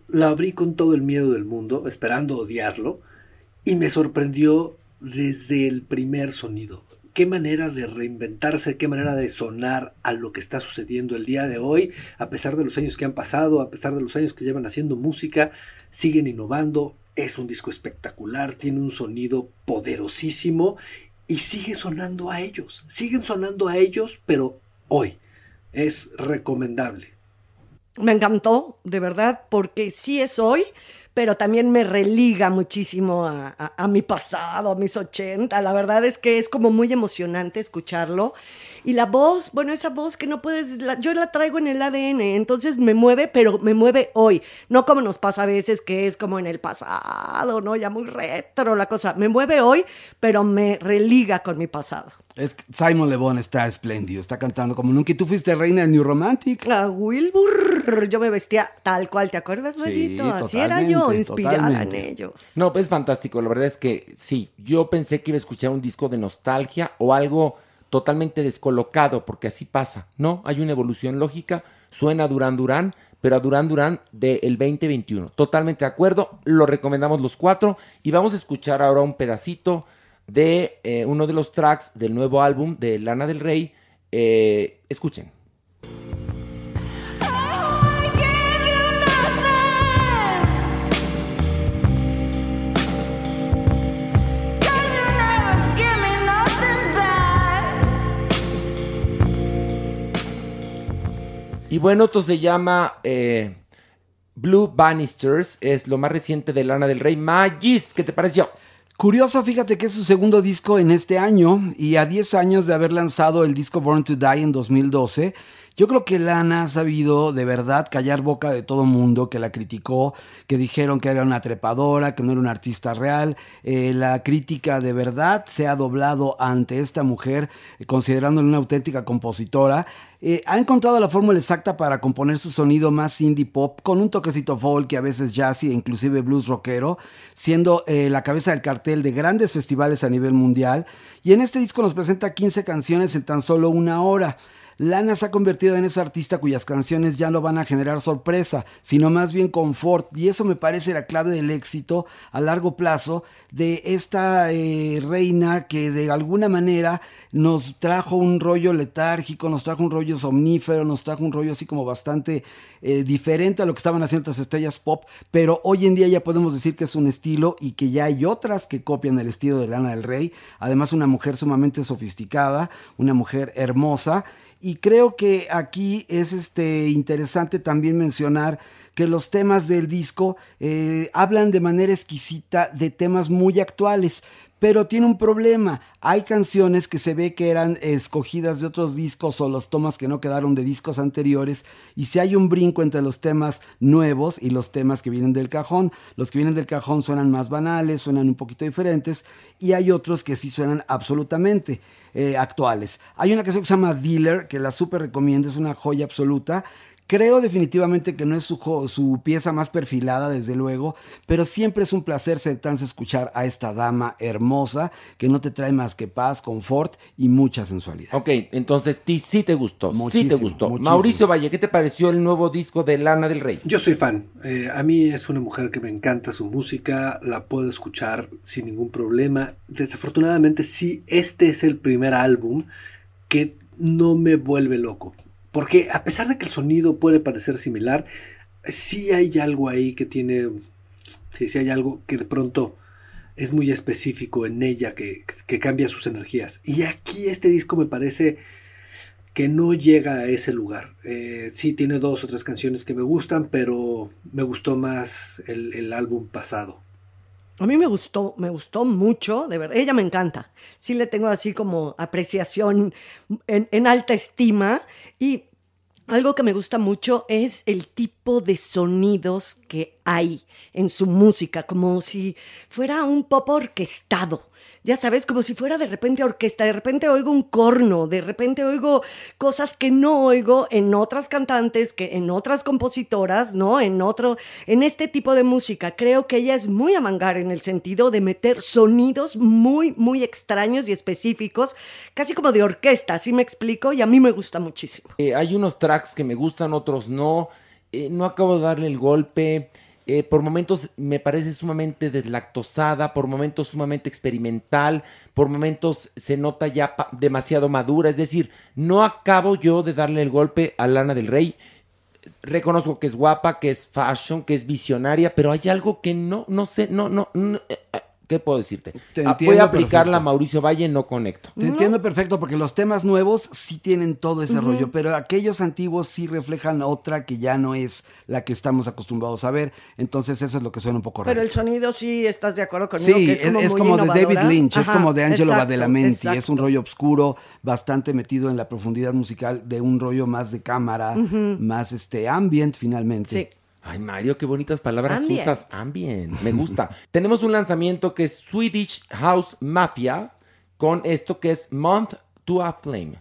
la abrí con todo el miedo del mundo, esperando odiarlo, y me sorprendió desde el primer sonido qué manera de reinventarse, qué manera de sonar a lo que está sucediendo el día de hoy, a pesar de los años que han pasado, a pesar de los años que llevan haciendo música, siguen innovando, es un disco espectacular, tiene un sonido poderosísimo y sigue sonando a ellos, siguen sonando a ellos, pero hoy es recomendable. Me encantó, de verdad, porque sí es hoy, pero también me religa muchísimo a, mi pasado, a mis 80. La verdad es que es como muy emocionante escucharlo. Y la voz, bueno, esa voz que no puedes, yo la traigo en el ADN, entonces me mueve, pero me mueve hoy. No como nos pasa a veces que es como en el pasado, ¿no? Ya muy retro la cosa. Me mueve hoy, pero me religa con mi pasado. Es Simon Le Bon está espléndido, está cantando como nunca. ¿Y tú fuiste reina del New Romantic? La Wilbur, yo me vestía tal cual, ¿te acuerdas, Marito? Así era yo, inspirada en ellos. No, pues es fantástico. La verdad es que sí, yo pensé que iba a escuchar un disco de nostalgia o algo totalmente descolocado, porque así pasa, ¿no? Hay una evolución lógica, suena Durán Durán, pero a Durán Durán del 2021. Totalmente de acuerdo, lo recomendamos los cuatro y vamos a escuchar ahora un pedacito de eh, uno de los tracks del nuevo álbum de Lana del Rey. Eh, escuchen. Y bueno, esto se llama eh, Blue Bannisters, es lo más reciente de Lana del Rey. Magis, ¿qué te pareció? Curioso, fíjate que es su segundo disco en este año y a 10 años de haber lanzado el disco Born to Die en 2012, yo creo que Lana ha sabido de verdad callar boca de todo mundo que la criticó, que dijeron que era una trepadora, que no era una artista real. Eh, la crítica de verdad se ha doblado ante esta mujer, eh, considerándola una auténtica compositora. Eh, ha encontrado la fórmula exacta para componer su sonido más indie pop con un toquecito folk y a veces jazzy e inclusive blues rockero, siendo la cabeza del cartel de grandes festivales a nivel mundial. Y en este disco nos presenta 15 canciones en tan solo una hora. Lana se ha convertido en esa artista cuyas canciones ya no van a generar sorpresa, sino más bien confort, y eso me parece la clave del éxito a largo plazo de esta eh, reina que de alguna manera nos trajo un rollo letárgico, nos trajo un rollo somnífero, nos trajo un rollo así como bastante eh, diferente a lo que estaban haciendo otras estrellas pop, pero hoy en día ya podemos decir que es un estilo y que ya hay otras que copian el estilo de Lana del Rey, además una mujer sumamente sofisticada, una mujer hermosa, y creo que aquí es este interesante también mencionar que los temas del disco eh, hablan de manera exquisita de temas muy actuales. Pero tiene un problema. Hay canciones que se ve que eran escogidas de otros discos o los tomas que no quedaron de discos anteriores. Y si hay un brinco entre los temas nuevos y los temas que vienen del cajón, los que vienen del cajón suenan más banales, suenan un poquito diferentes. Y hay otros que sí suenan absolutamente eh, actuales. Hay una canción que se llama Dealer, que la súper recomiendo, es una joya absoluta. Creo definitivamente que no es su, jo- su pieza más perfilada, desde luego, pero siempre es un placer sentarse a escuchar a esta dama hermosa que no te trae más que paz, confort y mucha sensualidad. Ok, entonces ti sí te gustó, sí te gustó. muchísimo. Mauricio Valle, ¿qué te pareció el nuevo disco de Lana del Rey? Yo soy fan. Eh, a mí es una mujer que me encanta su música, la puedo escuchar sin ningún problema. Desafortunadamente, sí, este es el primer álbum que no me vuelve loco. Porque a pesar de que el sonido puede parecer similar, sí hay algo ahí que tiene. Sí, sí hay algo que de pronto es muy específico en ella que, que cambia sus energías. Y aquí este disco me parece que no llega a ese lugar. Eh, sí, tiene dos o tres canciones que me gustan, pero me gustó más el, el álbum pasado. A mí me gustó, me gustó mucho, de verdad. Ella me encanta. Sí le tengo así como apreciación en, alta estima. Y algo que me gusta mucho es el tipo de sonidos que hay en su música, como si fuera un pop orquestado. Ya sabes, como si fuera de repente orquesta, de repente oigo un corno, de repente oigo cosas que no oigo en otras cantantes, que en otras compositoras, ¿no? En otro, en este tipo de música. Creo que ella es muy a mangar en el sentido de meter sonidos muy, muy extraños y específicos, casi como de orquesta, ¿sí me explico? Y a mí me gusta muchísimo. Eh, hay unos tracks que me gustan, otros no. Eh, no acabo de darle el golpe. Eh, por momentos me parece sumamente deslactosada, por momentos sumamente experimental, por momentos se nota ya demasiado madura. Es decir, no acabo yo de darle el golpe a Lana del Rey. Reconozco que es guapa, que es fashion, que es visionaria, pero hay algo que no, no sé, no, no, no, eh, eh, ¿qué puedo decirte? Te Ah, Voy entiendo a aplicarla a. Mauricio Valle, no conecto. Te entiendo perfecto porque los temas nuevos sí tienen todo ese rollo, pero aquellos antiguos sí reflejan otra que ya no es la que estamos acostumbrados a ver. Entonces eso es lo que suena un poco raro. Pero el sonido sí, ¿estás de acuerdo conmigo? Sí, que es, es como, es muy como de David? Lynch, es como de Angelo exacto, Badalamenti, es un rollo oscuro, bastante metido en la profundidad musical de un rollo más de cámara, más este ambient finalmente. Sí. Ay, Mario, qué bonitas palabras Ambient. usas. Ambient. Me gusta. Tenemos un lanzamiento que es Swedish House Mafia con esto que es Month to a Flame.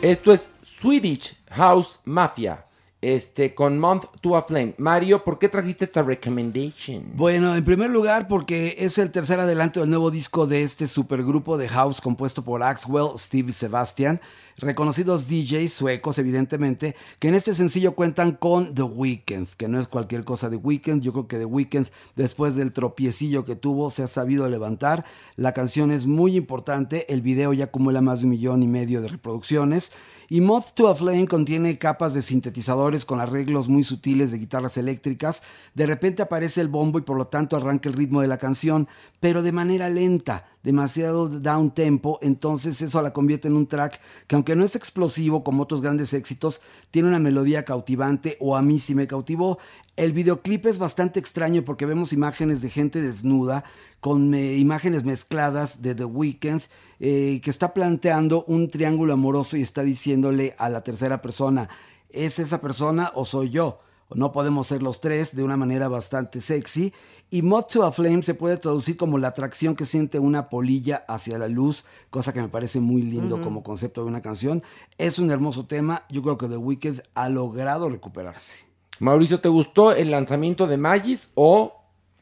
Esto es Swedish House Mafia. Este, con Month to a Flame. Mario, ¿por qué trajiste esta recommendation? Bueno, en primer lugar porque es el tercer adelanto del nuevo disco de este supergrupo de house compuesto por Axwell, Steve y Sebastian, reconocidos DJs suecos evidentemente, que en este sencillo cuentan con The Weeknd, que no es cualquier cosa de Weeknd, yo creo que The Weeknd después del tropiecillo que tuvo se ha sabido levantar, la canción es muy importante, el video ya acumula más de un millón y medio de reproducciones, y Moth to a Flame contiene capas de sintetizadores con arreglos muy sutiles de guitarras eléctricas. De repente aparece el bombo y por lo tanto arranca el ritmo de la canción, pero de manera lenta, demasiado down tempo. Entonces eso la convierte en un track que aunque no es explosivo como otros grandes éxitos, tiene una melodía cautivante o a mí sí me cautivó. El videoclip es bastante extraño porque vemos imágenes de gente desnuda con imágenes mezcladas de The Weeknd eh, que está planteando un triángulo amoroso y está diciéndole a la tercera persona, ¿es esa persona o soy yo? No podemos ser los tres de una manera bastante sexy. Y Moth to a Flame se puede traducir como la atracción que siente una polilla hacia la luz, cosa que me parece muy lindo como concepto de una canción. Es un hermoso tema. Yo creo que The Weeknd ha logrado recuperarse. Mauricio, ¿te gustó el lanzamiento de Magis o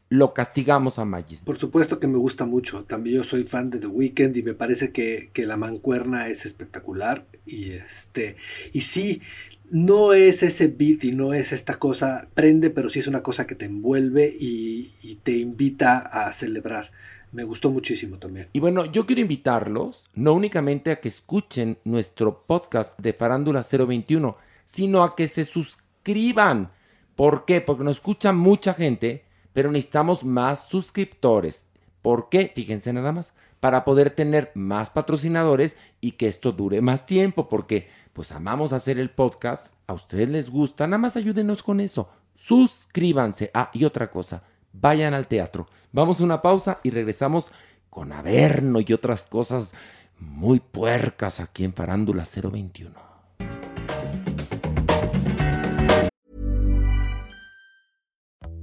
lo castigamos a Magis? Por supuesto que me gusta mucho. También yo soy fan de The Weeknd y me parece que, que la mancuerna es espectacular. Y este. Y sí, no es ese beat y no es esta cosa. Prende, pero sí es una cosa que te envuelve y, y te invita a celebrar. Me gustó muchísimo también. Y bueno, yo quiero invitarlos no únicamente a que escuchen nuestro podcast de Farándula 021, sino a que se suscriban. ¿Por qué? Porque nos escucha mucha gente pero necesitamos más suscriptores. ¿Por qué? Fíjense nada más, para poder tener más patrocinadores y que esto dure más tiempo, porque pues amamos hacer el podcast, a ustedes les gusta, nada más ayúdenos con eso. Suscríbanse. Ah, y otra cosa, vayan al teatro. Vamos a una pausa y regresamos con Averno y otras cosas muy puercas aquí en Farándula 021.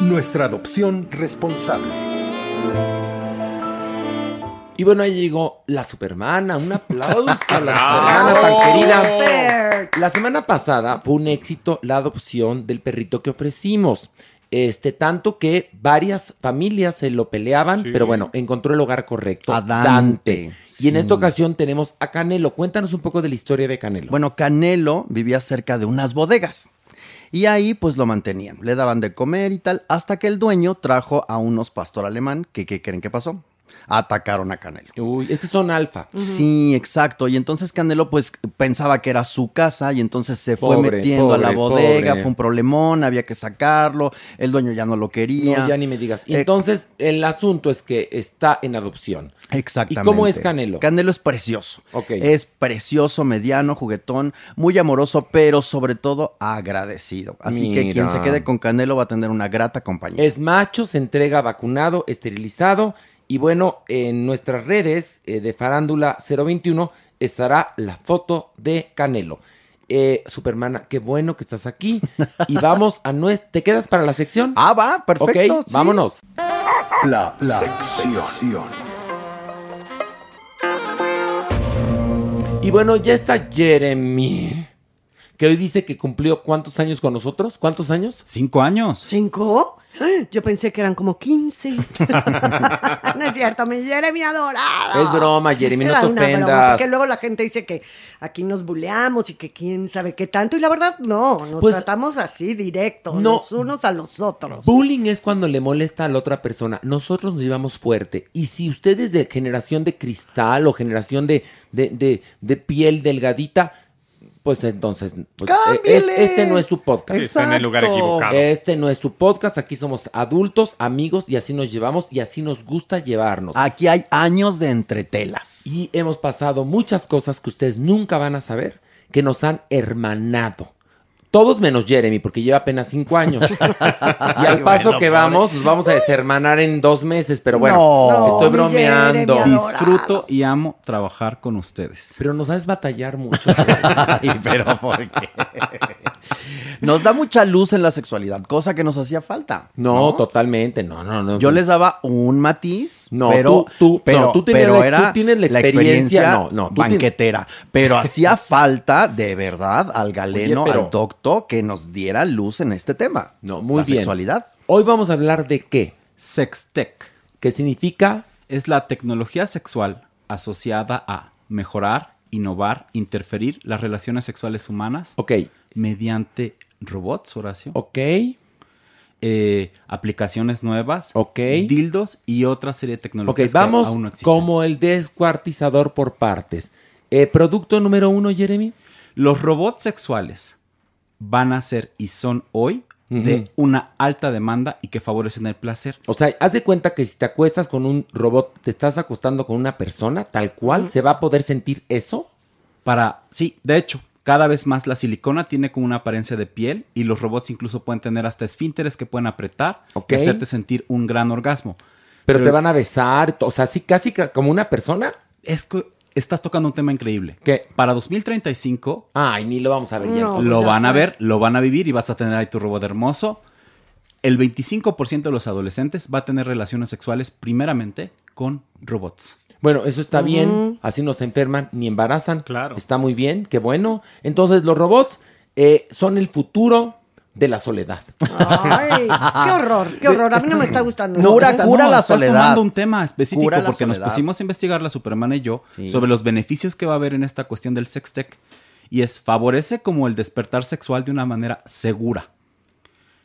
Nuestra adopción responsable. Y bueno, ahí llegó la Supermana. Un aplauso a la Supermana tan querida. La semana pasada fue un éxito la adopción del perrito que ofrecimos. Este, tanto que varias familias se lo peleaban, Sí. pero bueno, encontró el hogar correcto. A Dante, Y en esta ocasión tenemos a Canelo. Cuéntanos un poco de la historia de Canelo. Bueno, Canelo vivía cerca de unas bodegas. Y ahí pues lo mantenían, le daban de comer y tal, hasta que el dueño trajo a unos pastor alemán que, ¿qué creen que pasó? Atacaron a Canelo. Uy, es que son alfa. Sí, exacto. Y entonces Canelo pues pensaba que era su casa y entonces se fue Pobre, metiendo a la bodega, pobre. fue un problemón, había que sacarlo, el dueño ya no lo quería. No, ya ni me digas. Y Eh, entonces, el asunto es que está en adopción. Exactamente. ¿Y cómo es Canelo? Canelo es precioso. Ok. Es precioso, mediano, juguetón, muy amoroso, pero sobre todo agradecido. Así que quien se quede con Canelo va a tener una grata compañía. Es macho, se entrega vacunado, esterilizado. Y bueno, en nuestras redes eh, de Farándula 021 estará la foto de Canelo. Eh, Supermana, qué bueno que estás aquí. Y vamos a nuestra... ¿Te quedas para la sección? Ah, va, perfecto. Ok, sí. vámonos. La, sección. Y bueno, ya está Jeremy. Que hoy dice que cumplió cuántos años con nosotros. ¿Cuántos años? Cinco años. ¿Cinco? Yo pensé que eran como 15. no es cierto, mi Jeremy adorado. Es broma, Jeremy, no Era te una broma, ofendas. porque luego la gente dice que aquí nos buleamos y que quién sabe qué tanto. Y la verdad, no, nos Pues, tratamos así, directo, no. los unos a los otros. Bullying es cuando le molesta a la otra persona. Nosotros nos llevamos fuerte. Y si usted es de generación de cristal o generación de, de, de- de piel delgadita, pues entonces pues, ¡Cámbiale! eh, es- este no es su podcast. Sí, está en el lugar equivocado. Este no es su podcast. Aquí somos adultos, amigos y así nos llevamos y así nos gusta llevarnos. Aquí hay años de entretelas. Y hemos pasado muchas cosas que ustedes nunca van a saber que nos han hermanado. Todos menos Jeremy, porque lleva apenas cinco años. y al paso bueno, que pobre. vamos, nos vamos a deshermanar en dos meses. Pero bueno, No. estoy bromeando. Jeremy. Disfruto y amo trabajar con ustedes. Pero nos sabes batallar mucho. Ay, pero ¿por qué? Nos da mucha luz en la sexualidad, cosa que nos hacía falta. No, totalmente, no, no, no. Yo les daba un matiz, No, pero, tú- tú- pero, no, tú tienes pero la- era tú tienes la experiencia, no, no, tienes- banquetera. Pero hacía falta, de verdad, al galeno, Oye, pero- al doctor, que nos diera luz en este tema. No, muy la bien. sexualidad. Hoy vamos a hablar de qué. Sextech. ¿Qué significa? Es la tecnología sexual asociada a mejorar, innovar, interferir las relaciones sexuales humanas. Ok. Mediante robots, Horacio. Ok. Eh, aplicaciones nuevas. Ok. Dildos y otra serie de Ok, tecnologías vamos que aún no existen. como el descuartizador por partes. Eh, producto número uno, Jeremy. Los robots sexuales van a ser y son hoy de una alta demanda y que favorecen el placer. O sea, haz de cuenta que si te acuestas con un robot, te estás acostando con una persona, tal cual, ¿se va a poder sentir eso? Para, sí, de hecho, cada vez más la silicona tiene como una apariencia de piel y los robots incluso pueden tener hasta esfínteres que pueden apretar y hacerte sentir un gran orgasmo. Pero, te van a besar, o sea, así casi ca- como una persona. Es que estás tocando un tema increíble. ¿Qué? Para 2035 Ay, ni lo vamos a ver ya. No. lo pues van a ver, lo van a vivir y vas a tener ahí tu robot hermoso. El 25% de los adolescentes va a tener relaciones sexuales primeramente con robots. Bueno, eso está bien, así no se enferman ni embarazan. Claro. Está muy bien, qué bueno. Entonces, los robots eh, son el futuro de la soledad. Ay, qué horror, qué horror. A mí no me está gustando. No. Cura- cura la estás soledad. tomando un tema específico Cura porque nos pusimos a investigar la Superman y yo Sí. sobre los beneficios que va a haber en esta cuestión del sextech y es favorece como el despertar sexual de una manera segura.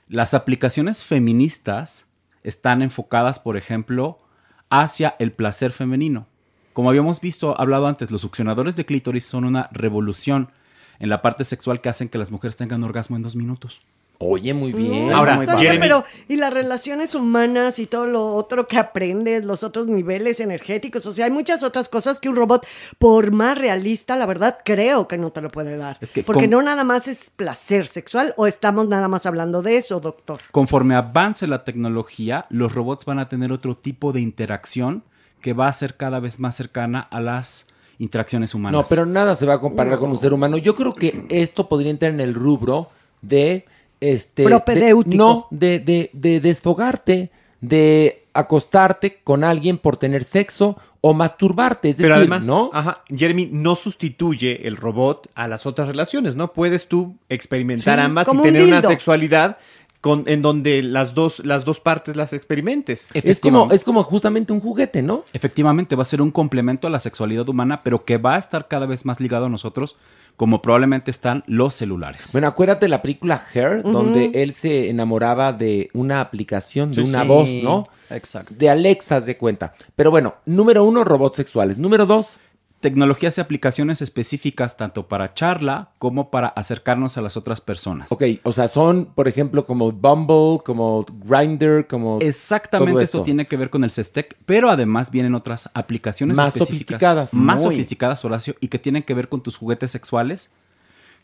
Las aplicaciones feministas están enfocadas, por ejemplo, hacia el placer femenino. Como habíamos visto, hablado antes, los succionadores de clítoris son una revolución en la parte sexual que hacen que las mujeres tengan orgasmo en dos minutos. Oye, muy Mm, bien. Ahora, historia, Jeremy- pero y las relaciones humanas y todo lo otro que aprendes, los otros niveles energéticos, o sea, hay muchas otras cosas que un robot, por más realista, la verdad, creo que no te lo puede dar. Es que Porque con- no nada más es placer sexual, o estamos nada más hablando de eso, doctor. Conforme avance la tecnología, los robots van a tener otro tipo de interacción que va a ser cada vez más cercana a las interacciones humanas. No, pero nada se va a comparar con un ser humano. Yo creo que esto podría entrar en el rubro de este de- Propedéutico. no, de, de, de desfogarte, de acostarte con alguien por tener sexo o masturbarte. Es decir, Pero además, ¿no? ajá, Jeremy no sustituye el robot a las otras relaciones, ¿no? Puedes tú experimentar Sí, ambas y un tener una sexualidad con, en donde las dos, las dos partes las experimentes. Es como, es como justamente un juguete, ¿no? Efectivamente, va a ser un complemento a la sexualidad humana, pero que va a estar cada vez más ligado a nosotros, como probablemente están los celulares. Bueno, acuérdate la película Her, donde él se enamoraba de una aplicación, de Sí, una sí. voz, ¿no? Exacto. De Alexa, de cuenta. Pero bueno, número uno, robots sexuales. Número dos, Tecnologías y aplicaciones específicas tanto para charla como para acercarnos a las otras personas. ok, o sea, son, por ejemplo, como Bumble, como Grindr, como... Exactamente, todo esto esto. tiene que ver con el Sestec, pero además vienen otras aplicaciones Más específicas, sofisticadas. más Muy. sofisticadas, Horacio, y que tienen que ver con tus juguetes sexuales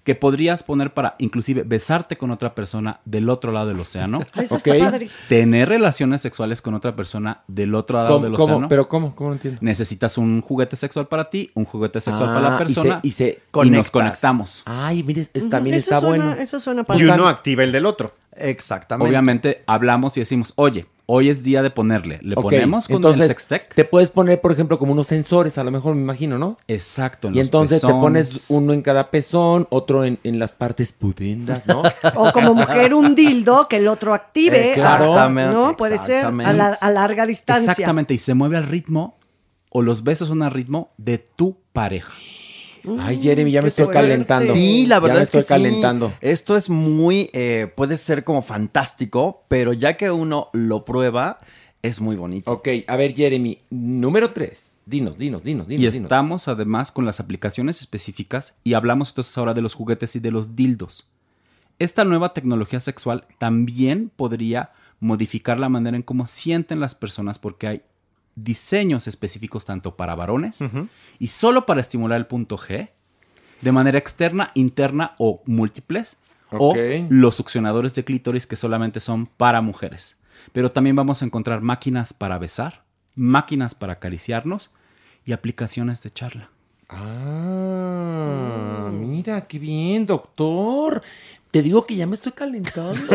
que podrías poner para inclusive besarte con otra persona del otro lado del océano, Eso Ok. está padre. tener relaciones sexuales con otra persona del otro lado ¿Cómo- del cómo? océano. ¿Pero cómo? ¿Cómo no entiendo? Necesitas un juguete sexual para ti, un juguete sexual Ah, para la y se- persona y se y nos conectas. conectamos. Ay, mire, es- también Eso está suena- bueno. Eso suena Y padre. uno activa el del otro. Exactamente. Obviamente hablamos y decimos, oye, hoy es día de ponerle. Le ponemos con entonces, el sextec. Te puedes poner, por ejemplo, como unos sensores, a lo mejor me imagino, ¿no? Exacto. en Y los entonces te pones uno en cada pezón, otro en, en las partes pudendas, ¿no? O como mujer un dildo que el otro active. Exactamente, ¿No? Puede ser a, la- a larga distancia. Exactamente, y se mueve al ritmo, o los besos son al ritmo de tu pareja. Ay, Jeremy, ya me estoy fuerte. calentando. Sí, la Ya verdad me es que estoy sí. calentando. Esto es muy, eh, puede ser como fantástico, pero ya que uno lo prueba, es muy bonito. Ok, a ver, Jeremy, número tres. Dinos, dinos, dinos, dinos. y dinos. estamos además con las aplicaciones específicas y hablamos entonces ahora de los juguetes y de los dildos. Esta nueva tecnología sexual también podría modificar la manera en cómo sienten las personas porque hay diseños específicos tanto para varones y solo para estimular el punto G de manera externa, interna o múltiples o los succionadores de clítoris que solamente son para mujeres. Pero también vamos a encontrar máquinas para besar, máquinas para acariciarnos y aplicaciones de charla. Ah, mira, qué bien, doctor. Te digo que ya me estoy calentando.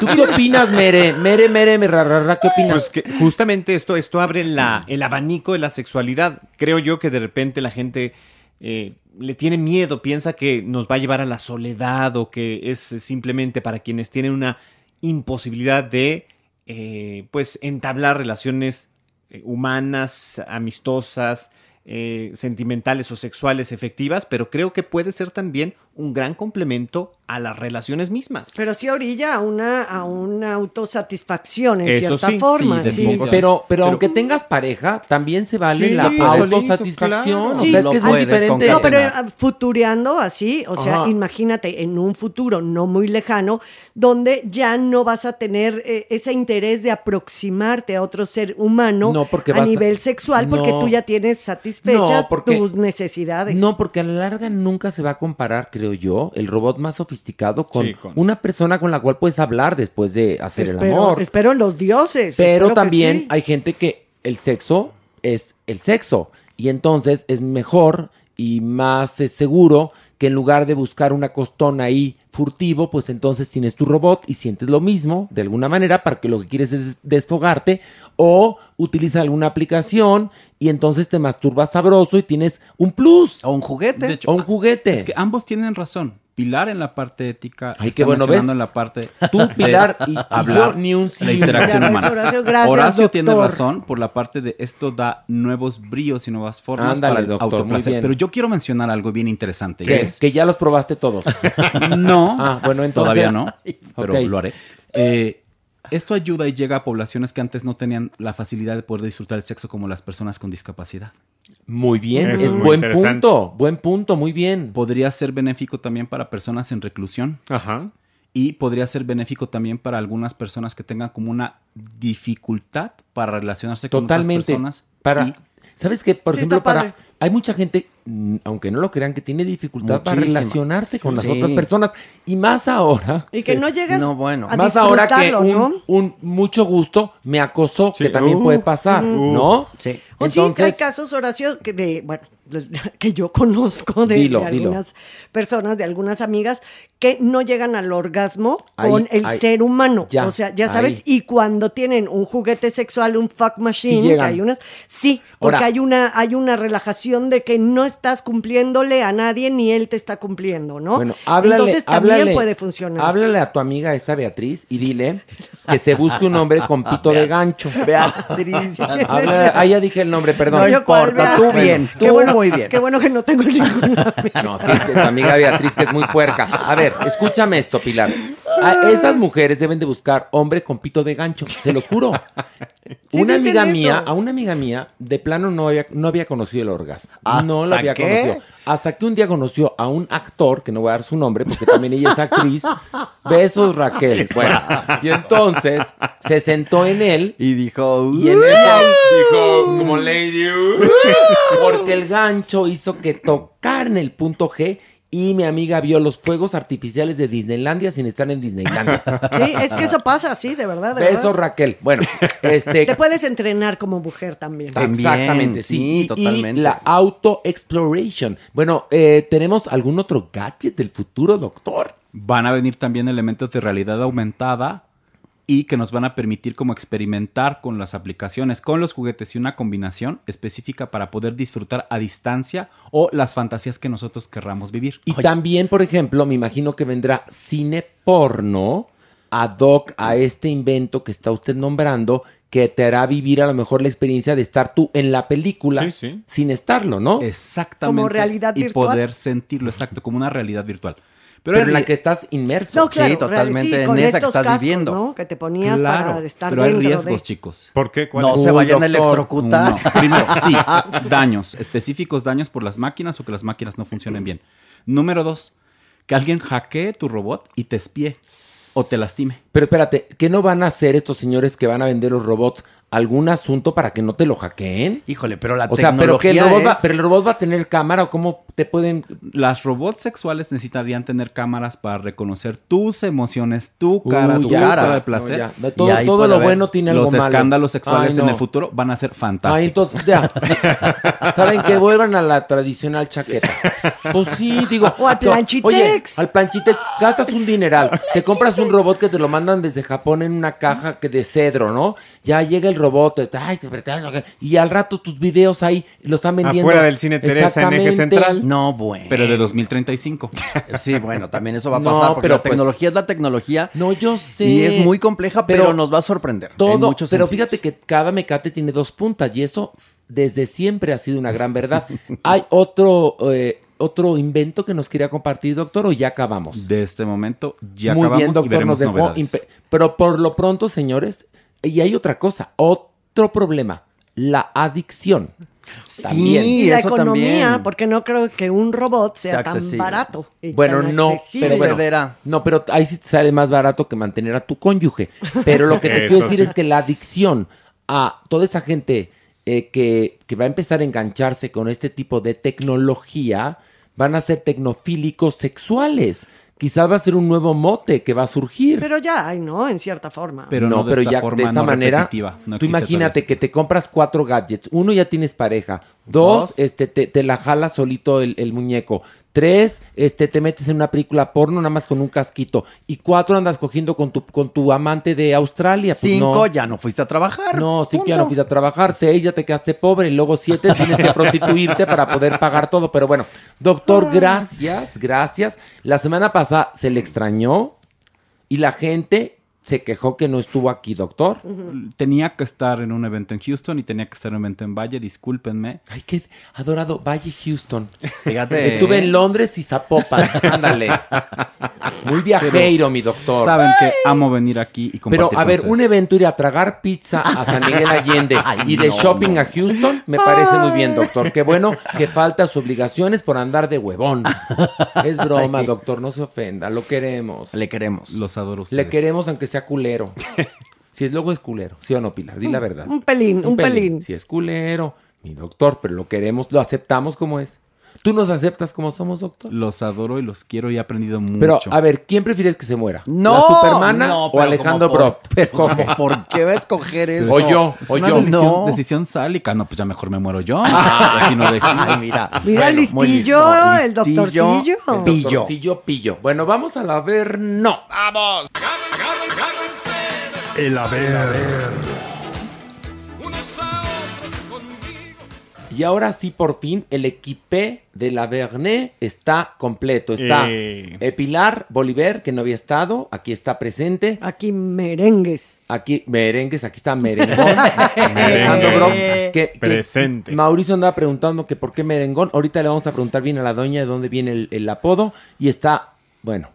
¿Tú qué opinas, Mere? Mere, Mere, me rarara, ¿qué opinas? Pues que justamente esto, esto abre la, el abanico de la sexualidad. Creo yo que de repente la gente eh, le tiene miedo, piensa que nos va a llevar a la soledad o que es simplemente para quienes tienen una imposibilidad de eh, pues entablar relaciones eh, humanas, amistosas, eh, sentimentales o sexuales efectivas, pero creo que puede ser también un gran complemento a las relaciones mismas. Pero sí orilla a una, a una autosatisfacción en Eso cierta sí, forma. sí, sí. Pero, pero, aunque tengas pareja, también se vale Sí, la autosatisfacción. claro. O Sí, sea, es que es muy diferente. No, pero eh, futureando así, o sea, Ajá. imagínate en un futuro no muy lejano, donde ya no vas a tener eh, ese interés de aproximarte a otro ser humano No, porque a nivel sexual, porque No. tú ya tienes satisfechas No, porque- tus necesidades. No, porque a la larga nunca se va a comparar, creo yo, el robot más sofisticado con, Sí, con- una persona con la cual puedes hablar después de hacer el amor. espero los dioses. Pero también sí. hay gente que el sexo es el sexo. Y entonces es mejor y más eh, seguro que en lugar de buscar una costón ahí furtivo, pues entonces tienes tu robot y sientes lo mismo de alguna manera para que lo que quieres es desfogarte o utiliza alguna aplicación y entonces te masturbas sabroso y tienes un plus. O un juguete. Hecho, o un juguete. Es que ambos tienen razón. Pilar en la parte ética, Ay, está qué bueno, ¿ves? en la parte Tú, Pilar, y- y hablar, yo ni un sí. la interacción humana. Horacio, gracias, Horacio tiene doctor. razón por la parte de esto da nuevos bríos y nuevas formas Ándale, para el doctor, muy autoplacer. bien. Pero yo quiero mencionar algo bien interesante. ¿Qué? es- Que ya los probaste todos. no, Ah, bueno, entonces- todavía no, pero lo haré. Eh, esto ayuda y llega a poblaciones que antes no tenían la facilidad de poder disfrutar el sexo como las personas con discapacidad. Muy bien, Eso es es muy buen punto, buen punto, muy bien. Podría ser benéfico también para personas en reclusión. Ajá. Y podría ser benéfico también para algunas personas que tengan como una dificultad para relacionarse con Totalmente. otras personas. Para, y- ¿Sabes qué? Por Sí, ejemplo, para hay mucha gente, mm, aunque no lo crean, que tiene dificultad para relacionarse con las Sí. otras personas. Y más ahora. Y que no llegas No, bueno. a Más ahora que un, ¿no? un mucho gusto me acosó, Sí. que también Uh, puede pasar, ¿no? Sí. O sí, que hay Entonces, casos, Horacio, que de, bueno, que yo conozco de, Dilo, de dilo. algunas personas, de algunas amigas, que no llegan al orgasmo Ahí, con el ahí. ser humano. Ya, o sea, ya sabes, ahí. y cuando tienen un juguete sexual, un fuck machine, Sí que hay unas, sí, porque Ahora- hay una, hay una relajación de que no estás cumpliéndole a nadie ni él te está cumpliendo, ¿no? Bueno, háblale, Entonces también háblale- puede funcionar. Háblale a tu amiga esta Beatriz y dile que se busque un hombre con pito de gancho. Beatriz. Háblale- ah, ya dije el nombre, perdón. No importa, tú bien, tú bueno- muy bien. Qué bueno que no tengo ninguna. No, sí, es que tu amiga Beatriz, que es muy puerca. A ver, escúchame esto, Pilar. A esas mujeres deben de buscar hombre con pito de gancho, se los juro. Sí una amiga eso. mía, a una amiga mía, de plano no había, no había conocido el orgasmo. No lo ¿Hasta había qué? conocido. Hasta que un día conoció a un actor, que no voy a dar su nombre, porque también ella es actriz. Besos, Raquel. Bueno, y entonces se sentó en él Y dijo, y en eso dijo, como lady, porque el gancho hizo que tocaran el punto G y mi amiga vio los fuegos artificiales de Disneylandia sin estar en Disneylandia. Sí, es que eso pasa, sí, de verdad. De Beso, verdad. Raquel. Bueno, este... Te puedes entrenar como mujer también. También, Exactamente, sí. sí, Y- y totalmente. la auto-exploration. Bueno, eh, ¿tenemos algún otro gadget del futuro, doctor? Van a venir también elementos de realidad aumentada y que nos van a permitir como experimentar con las aplicaciones, con los juguetes y una combinación específica para poder disfrutar a distancia o las fantasías que nosotros querramos vivir. Y también, por ejemplo, me imagino que vendrá cine porno ad hoc a este invento que está usted nombrando, que te hará vivir a lo mejor la experiencia de estar tú en la película Sí, sí. sin estarlo, ¿no? Exactamente. Como realidad y virtual. poder sentirlo, exacto, como una realidad virtual. Pero, en la que estás inmerso. No, claro, Sí, totalmente, en esa que estás cascos, viviendo. ¿no? Que te ponías Claro, para estar pero hay riesgos, de... chicos. ¿Por qué? ¿Cuál No es? se vayan a electrocutar. No, primero, sí, daños, específicos daños por las máquinas o que las máquinas no funcionen bien. Número dos, que alguien hackee tu robot y te espíe o te lastime. Pero espérate, ¿qué no van a hacer estos señores que van a vender los robots algún asunto para que no te lo hackeen. Híjole, pero la O sea, pero que el tecnología robot va, pero el robot va a tener cámara o cómo te pueden Las robots sexuales necesitarían tener cámaras para reconocer tus emociones, tu cara, tu ya, cara no, de placer. ya. De todo- Y lo bueno tiene algo Los malo. escándalos sexuales Ay, en no. el futuro van a ser fantásticos. Ay, entonces, ya. Saben que vuelvan a la tradicional chaqueta. Pues sí, digo. O al planchitex. Oye, al planchitex gastas un dineral. Te compras un robot que te lo mandan desde Japón en una caja que de cedro, ¿no? Ya llega el robot, ay, y al rato tus videos ahí lo están vendiendo. Afuera del cine Teresa en eje central. No, bueno. Pero de 2035. Sí, bueno, también eso va a No, pasar porque pero la pues- tecnología es la tecnología. No, yo sé. Y es muy compleja, pero, Pero nos va a sorprender. en Todo, muchos pero sentidos. fíjate que cada mecate tiene dos puntas y eso desde siempre ha sido una gran verdad. ¿Hay otro, eh, otro invento que nos quería compartir, doctor, o ya acabamos? De este momento ya Muy acabamos bien, y doctor, veremos nos dejó. Pero por lo pronto, señores, y hay otra cosa, otro problema, la adicción. También. y la economía, porque no creo que un robot sea, Sea tan barato. y Bueno, tan no, pero bueno, no, pero ahí sí te sale más barato que mantener a tu cónyuge. Pero lo que te quiero decir sí. es que la adicción a toda esa gente eh, que, que va a empezar a engancharse con este tipo de tecnología van a ser tecnofílicos sexuales. Quizás va a ser un nuevo mote que va a surgir. Pero ya hay, ¿no? En cierta forma. Pero no de pero esta ya forma de esta no manera, no tú imagínate todavía. que te compras cuatro gadgets. Uno ya tienes pareja. Dos, Dos. este, te, te la jala solito el, el muñeco. Tres, este, te metes en una película porno nada más con un casquito. Y cuatro, andas cogiendo con tu, con tu amante de Australia. Pues Cinco, no. ya no fuiste a trabajar. No, cinco ya no fuiste a trabajar. Seis, ya te quedaste pobre. Y luego siete, tienes que prostituirte para poder pagar todo. Pero bueno, doctor, gracias, gracias. La semana pasada se le extrañó y la gente se quejó que no estuvo aquí, doctor. Tenía que estar en un evento en Houston y tenía que estar en un evento en Valle, discúlpenme. Ay, qué adorado. Valle Houston. Fíjate. Estuve en Londres y Zapopan. Ándale. Muy viajero, mi doctor. Saben que amo venir aquí y compartir Pero, a ver, un evento ir a tragar pizza a San Miguel Allende Ay, y de no, shopping no. a Houston, me parece muy bien, doctor. Qué bueno que falta sus obligaciones por andar de huevón. Es broma, doctor, no se ofenda, lo queremos. Le queremos. Los adoro a ustedes. Le queremos aunque sea culero. Si es luego es culero, ¿sí o no, Pilar? Di la verdad. Un pelín, un pelín. Si es culero, mi doctor, pero lo queremos, lo aceptamos como es. ¿Tú nos aceptas como somos, doctor? Los adoro y los quiero y he aprendido mucho. Pero, a ver, ¿quién prefieres que se muera? No, ¿La Supermana no, o Alejandro pero Escoge. ¿Por qué va a escoger eso? O yo, Es o una yo. decisión, No. decisión sálica. No, pues ya mejor me muero yo. Así no dejo. Ay, mira. Mira el muy listillo, listo. el doctorcillo. El Pillo. doctorcillo pillo. Bueno, vamos a la ver, no. El haber. Y ahora sí, por fin, el equipe de la Vernet está completo. Está Eh. eh, Pilar Bolívar, que no había estado, aquí está presente. Aquí merengues. Aquí merengues, aquí está merengón. Alejandro Brock, que- que Presente. Mauricio andaba preguntando que por qué merengón. Ahorita le vamos a preguntar bien a la doña de dónde viene el, el apodo. Y está, bueno,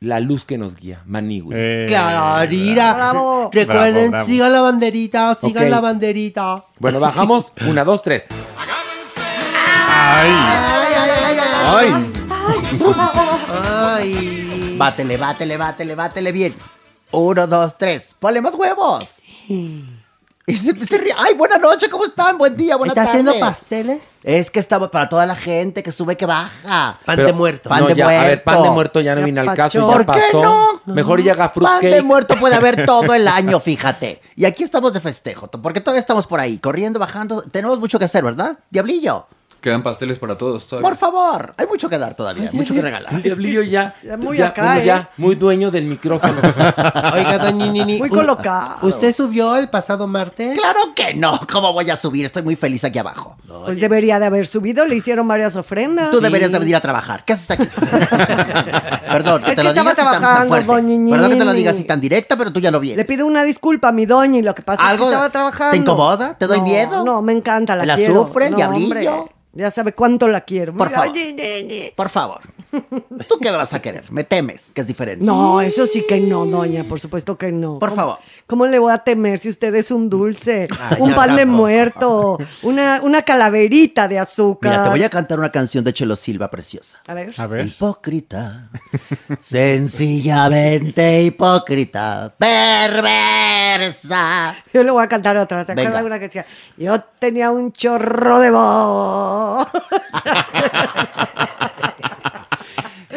la luz que nos guía, Manigüis. Eh. Bravo. Recuerden, Bravo, bravo. sigan la banderita, sigan la banderita. Bueno, bajamos. Una, dos, tres. Ay, ay. Ay. Bátele, bátele, bátele, bátele bien. Uno, dos, tres. Ponle más huevos. Y se, se ríe. Ay, buena noche, ¿cómo están? Buen día, buena ¿Está tarde. haciendo pasteles? Es que estamos para toda la gente que sube, que baja. Pan Pero- de muerto. Pan no, de ya, A ver, muerto. pan de muerto ya no Ya viene al caso, ya ¿Por qué pasó. no? Mejor ya haga Pan de fruitcake. muerto puede haber todo el año, fíjate. Y aquí estamos de festejo, porque todavía estamos por ahí, corriendo, bajando. Tenemos mucho que hacer, ¿verdad? Diablillo, Quedan pasteles para todos todavía. por favor. Hay mucho que dar todavía, mucho que regalar. El diablillo ya, ya muy ya, acá, ¿eh? ya, muy dueño del micrófono. Oiga, doña Nini. Muy colocado. ¿Usted subió el pasado martes? Claro que no. ¿Cómo voy a subir? Estoy muy feliz aquí abajo. Pues debería de haber subido, le hicieron varias ofrendas. Tú deberías de venir a trabajar. ¿Qué haces aquí? Perdón, que Es te que lo digas así tan- tan, fuerte. Perdón que te lo digas así tan directa, pero tú ya lo vienes. Le pido una disculpa a mi doña y lo que pasa ¿Algo es que estaba trabajando. te incomoda? ¿Te doy No, miedo? No, me encanta, la ¿La quiero. sufre el No, diablillo? hombre. Ya sabe cuánto la quiero. Por Mira, favor. Por favor. ¿Tú qué me vas a querer? Me temes, que es diferente. No, eso sí que no, doña, por supuesto que no. Por ¿Cómo- favor. ¿Cómo le voy a temer si usted es un dulce, Ay, un pan de muerto, una, una calaverita de azúcar? Mira, te voy a cantar una canción de Chelo Silva preciosa. A ver. Hipócrita, sencillamente hipócrita, perversa. Yo le voy a cantar otra. ¿Se acuerdan una que decía? Yo tenía un chorro de voz. ハハハハ!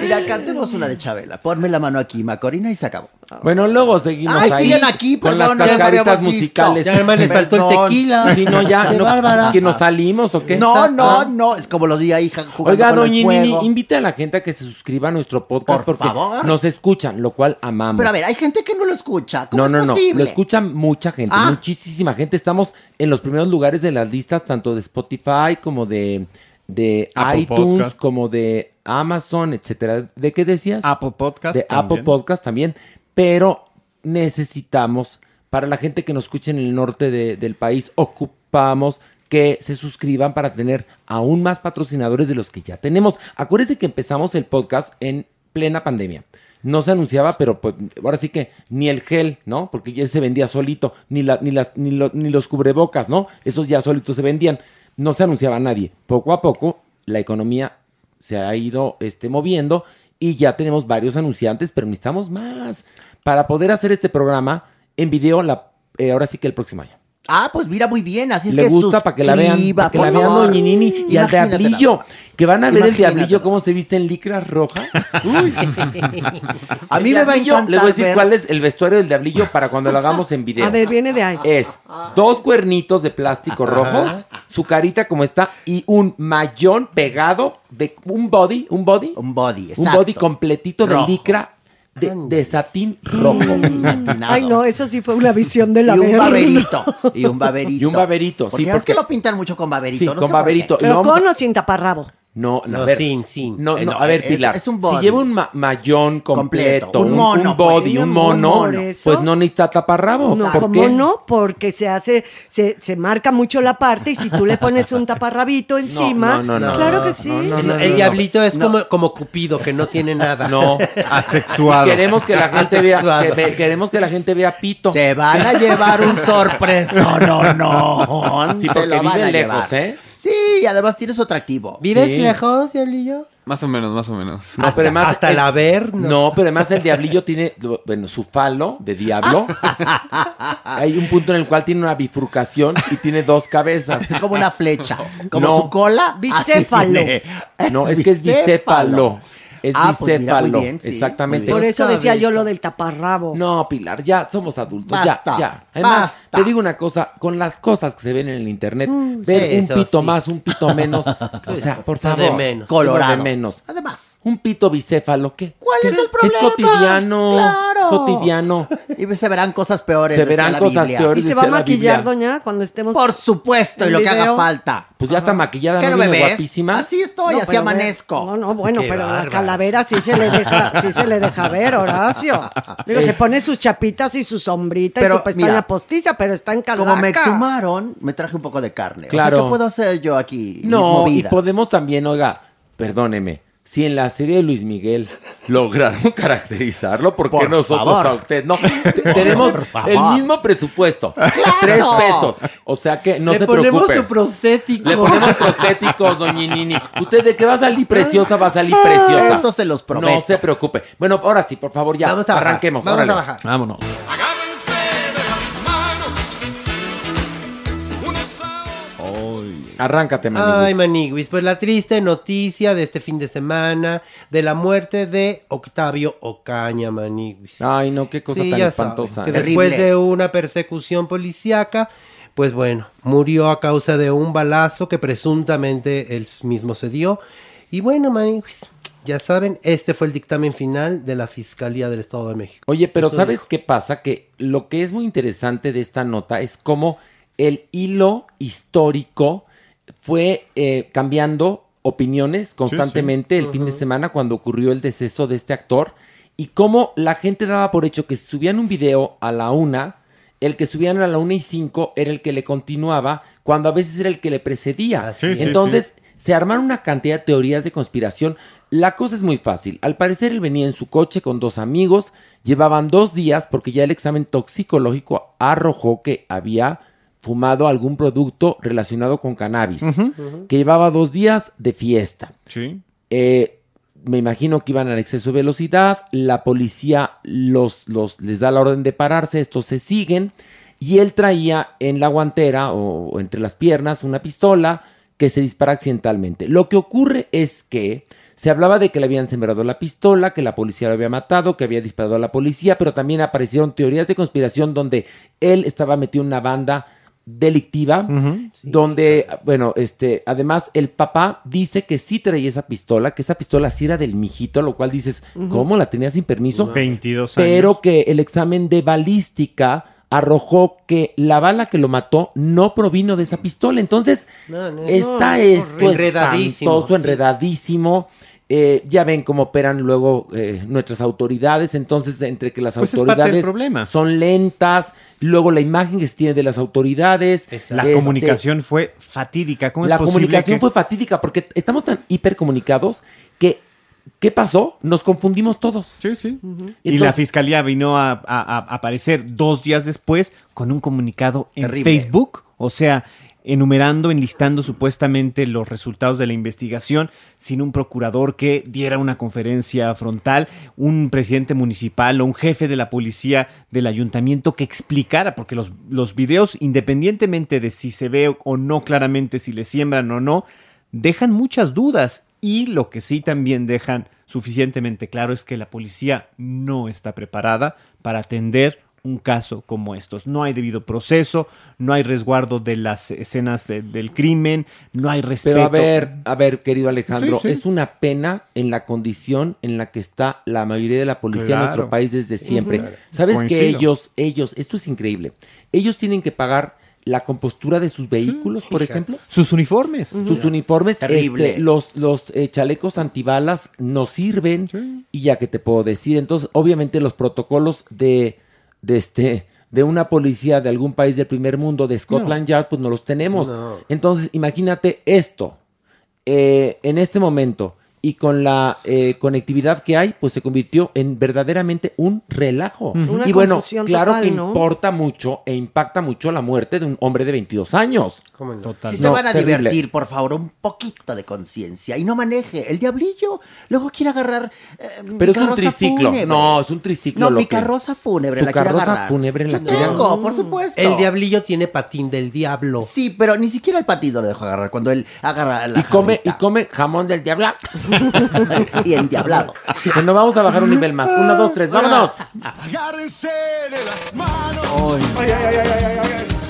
Mira, cantemos una de Chabela. Ponme la mano aquí, Macorina, y se acabó. Bueno, luego seguimos Ay, ahí siguen aquí, con perdón, las ya nos cascaritas habíamos visto. musicales. Ya además le saltó el Perdón. tequila. Sí, no, ya, Qué no, bárbara. que nos salimos o qué. No, no, no. Es como los di ahí ja- jugando Oiga, con doña el Nini, fuego. invite a la gente a que se suscriba a nuestro podcast Por porque favor. nos escuchan, lo cual amamos. Pero a ver, hay gente que no lo escucha. ¿Cómo No, es no, no, posible? lo escucha mucha gente, Ah. muchísima gente. Estamos en los primeros lugares de las listas, tanto de Spotify como de, de Apple iTunes, Podcast. como de Amazon, etcétera. ¿De qué decías? Apple Podcast De también. Apple Podcast también. Pero necesitamos, para la gente que nos escucha en el norte de- del país, ocupamos que se suscriban para tener aún más patrocinadores de los que ya tenemos. Acuérdense que empezamos el podcast en plena pandemia. No se anunciaba, pero pues ahora sí que ni el gel, ¿no? Porque ya se vendía solito, ni, la, ni, las, ni, lo- ni los cubrebocas, ¿no? Esos ya solitos se vendían. No se anunciaba a nadie. Poco a poco la economía se ha ido este, moviendo y ya tenemos varios anunciantes, pero necesitamos más para poder hacer este programa en video la, eh, ahora sí que el próximo año. Ah, pues mira muy bien, así es Le que gusta para que la vean, para que la vean favor. Doña Nini y al diablillo, que van a ver el diablillo cómo se viste en licras roja. Uy. A El mí me va a encantar Les voy a decir ver- cuál es el vestuario del diablillo para cuando lo hagamos en video. A ver, viene de ahí. Es dos cuernitos de plástico rojos, su carita como está y un mayón pegado de un body, un body, un body, un exacto. body completito Rojo. de licra de, de satín rojo. Ay, no, eso sí fue una visión de la y un baberito. Y un baberito. Y un baberito, Porque sí, ya ves que porque- lo pintan mucho con baberito. Sí, no con sé baberito. Pero a- con o sin taparrabo. No, no, No, a ver. sin, sin. No, Eh, no, no, a ver, Pilar. es un Si lleva un ma- mayón completo, Completo, un mono, un body, pues. un Un mono, mono, pues no necesita taparrabos. No, ¿Por ¿cómo qué? no? Porque se hace, se, se marca mucho la parte y si tú le pones un taparrabito encima, no, no, no. claro que sí. No, no, Sí, no, sí. el diablito es No. como, como Cupido, que no tiene nada. No. Asexuado. Queremos que la gente vea, que queremos que la gente vea pito. Se van a llevar un sorpreso, no, no. Sí, Se porque lo van viven a lejos, llevar. ¿eh? Sí, y además tiene su atractivo. ¿Vives Sí. lejos, diablillo? Más o menos, más o menos. No, pero además hasta el- no. No, pero además el diablillo tiene, bueno, su falo de diablo. Hay un punto en el cual tiene una bifurcación y tiene dos cabezas. Es como una flecha. Como No. su cola. Bicéfalo. tiene. No, es que es bicéfalo. Es Ah, pues mira, muy bicéfalo. bien, sí, Exactamente. Por eso decía yo lo del taparrabo. No, Pilar, ya somos adultos, Basta, ya, ya. Además, basta. te digo una cosa, con las cosas que se ven en el internet, ver eso un pito sí. más, un pito menos, o sea, por favor, de menos. Colorado. de menos. Además. Un pito bicéfalo, ¿qué? ¿Cuál ¿Qué? es el problema? Es cotidiano, Claro. es cotidiano. Y se verán cosas peores. Se verán la cosas Biblia. peores. ¿Y se va a la maquillar, doña, cuando estemos Por supuesto, y en lo que haga falta. Pues ya está maquillada, ¿Qué ¿no me ves? guapísima? Así estoy, así amanezco. No, no, bueno, pero la. Calavera sí se le deja, sí se le deja ver, Horacio. Digo, se pone sus chapitas y su sombrita y Pero, su pestaña mira, postiza, pero está en calaca. Como me exhumaron, me traje un poco de carne. Claro. O sea, ¿qué puedo hacer yo aquí? Mis No, y podemos también, oiga, perdóneme, si en la serie de Luis Miguel lograron caracterizarlo, ¿por qué Por nosotros favor. a usted no? Te- Tenemos el mismo presupuesto, tres pesos, o sea que no Le se ponemos preocupe. su prostético. Le ponemos prostéticos, doña Nini. Usted de que va a salir preciosa, va a salir preciosa. Eso se los prometo. No se preocupe. Bueno, ahora sí, por favor, ya. Vamos a bajar, arranquemos. Vamos órale. a bajar. Vámonos. Arráncate, maniguis. Ay, Maniguis, pues la triste noticia de este fin de semana de la muerte de Octavio Ocaña, Maniguis. Ay, no, qué cosa Sí, tan espantosa. saben, que Terrible. después de una persecución policíaca, pues bueno, murió a causa de un balazo que presuntamente él mismo se dio. Y bueno, Maniguis, ya saben, este fue el dictamen final de la Fiscalía del Estado de México. Oye, pero Eso ¿sabes dijo. qué pasa? Que lo que es muy interesante de esta nota es cómo el hilo histórico fue eh, cambiando opiniones constantemente el fin de semana cuando ocurrió el deceso de este actor y cómo la gente daba por hecho que si subían un video a la una, el que subían a la una y cinco era el que le continuaba, cuando a veces era el que le precedía. Es. Entonces se armaron una cantidad de teorías de conspiración. La cosa es muy fácil. Al parecer él venía en su coche con dos amigos, llevaban dos días porque ya el examen toxicológico arrojó que había fumado algún producto relacionado con cannabis, que llevaba dos días de fiesta. Sí. Eh, me imagino que iban al exceso de velocidad, la policía los, los, les da la orden de pararse, estos se siguen, y él traía en la guantera o, o entre las piernas una pistola que se dispara accidentalmente. Lo que ocurre es que se hablaba de que le habían sembrado la pistola, que la policía lo había matado, que había disparado a la policía, pero también aparecieron teorías de conspiración donde él estaba metido en una banda delictiva, donde, bueno, este, además el papá dice que sí traía esa pistola, que esa pistola sí era del mijito, lo cual dices, ¿cómo la tenía sin permiso? 22 años. Pero que el examen de balística arrojó que la bala que lo mató no provino de esa pistola. Entonces, No, no, está no, es esto horrible. Enredadísimo, espantoso, sí. enredadísimo. Eh, ya ven cómo operan luego eh, nuestras autoridades, entonces entre que las Pues autoridades problema. son lentas, luego la imagen que se tiene de las autoridades, La este, comunicación fue fatídica. ¿Cómo la es posible comunicación que- fue fatídica porque estamos tan hipercomunicados que ¿qué pasó? Nos confundimos todos. Sí, sí. Y Entonces- la fiscalía vino a, a- a aparecer dos días después con un comunicado en Terrible. Facebook, o sea, enumerando, enlistando supuestamente los resultados de la investigación, sin un procurador que diera una conferencia frontal, un presidente municipal o un jefe de la policía del ayuntamiento que explicara, porque los, los videos, independientemente de si se ve o no claramente, si le siembran o no, dejan muchas dudas. Y lo que sí también dejan suficientemente claro es que la policía no está preparada para atender un caso como estos. No hay debido proceso, no hay resguardo de las escenas de- del crimen, no hay respeto. Pero a ver, a ver, querido Alejandro, Sí, sí. es una pena en la condición en la que está la mayoría de la policía en nuestro país desde siempre. ¿Sabes que ellos, ellos, esto es increíble, ellos tienen que pagar la compostura de sus vehículos, por Fíjate. ejemplo? Sus uniformes. Sus uniformes, Terrible. este, los, los eh, chalecos antibalas no sirven y ya que te puedo decir, entonces obviamente los protocolos de, de este de una policía de algún país del primer mundo, de Scotland Yard, pues no los tenemos. No. Entonces imagínate esto, eh, en este momento y con la eh, conectividad que hay, pues se convirtió en verdaderamente un relajo. Una Y bueno, claro total, que ¿no? importa mucho e impacta mucho la muerte de un hombre de 22 años. Si se van a terrible. divertir, por favor, un poquito de conciencia y no maneje. El diablillo luego quiere agarrar. eh, mi Pero es un triciclo. fúnebre. No, es un triciclo. No, lo mi que- carroza fúnebre la quiere carroza agarrar. fúnebre la quiere agarrar. por supuesto. El diablillo tiene patín del diablo. Sí, pero ni siquiera el patito lo dejo agarrar cuando él agarra la Y come, y come jamón del diablo. y endiablado. Bueno, vamos a bajar un nivel más. Uno, dos, tres, vámonos. Agárrense de las manos. Unos a otros conmigo.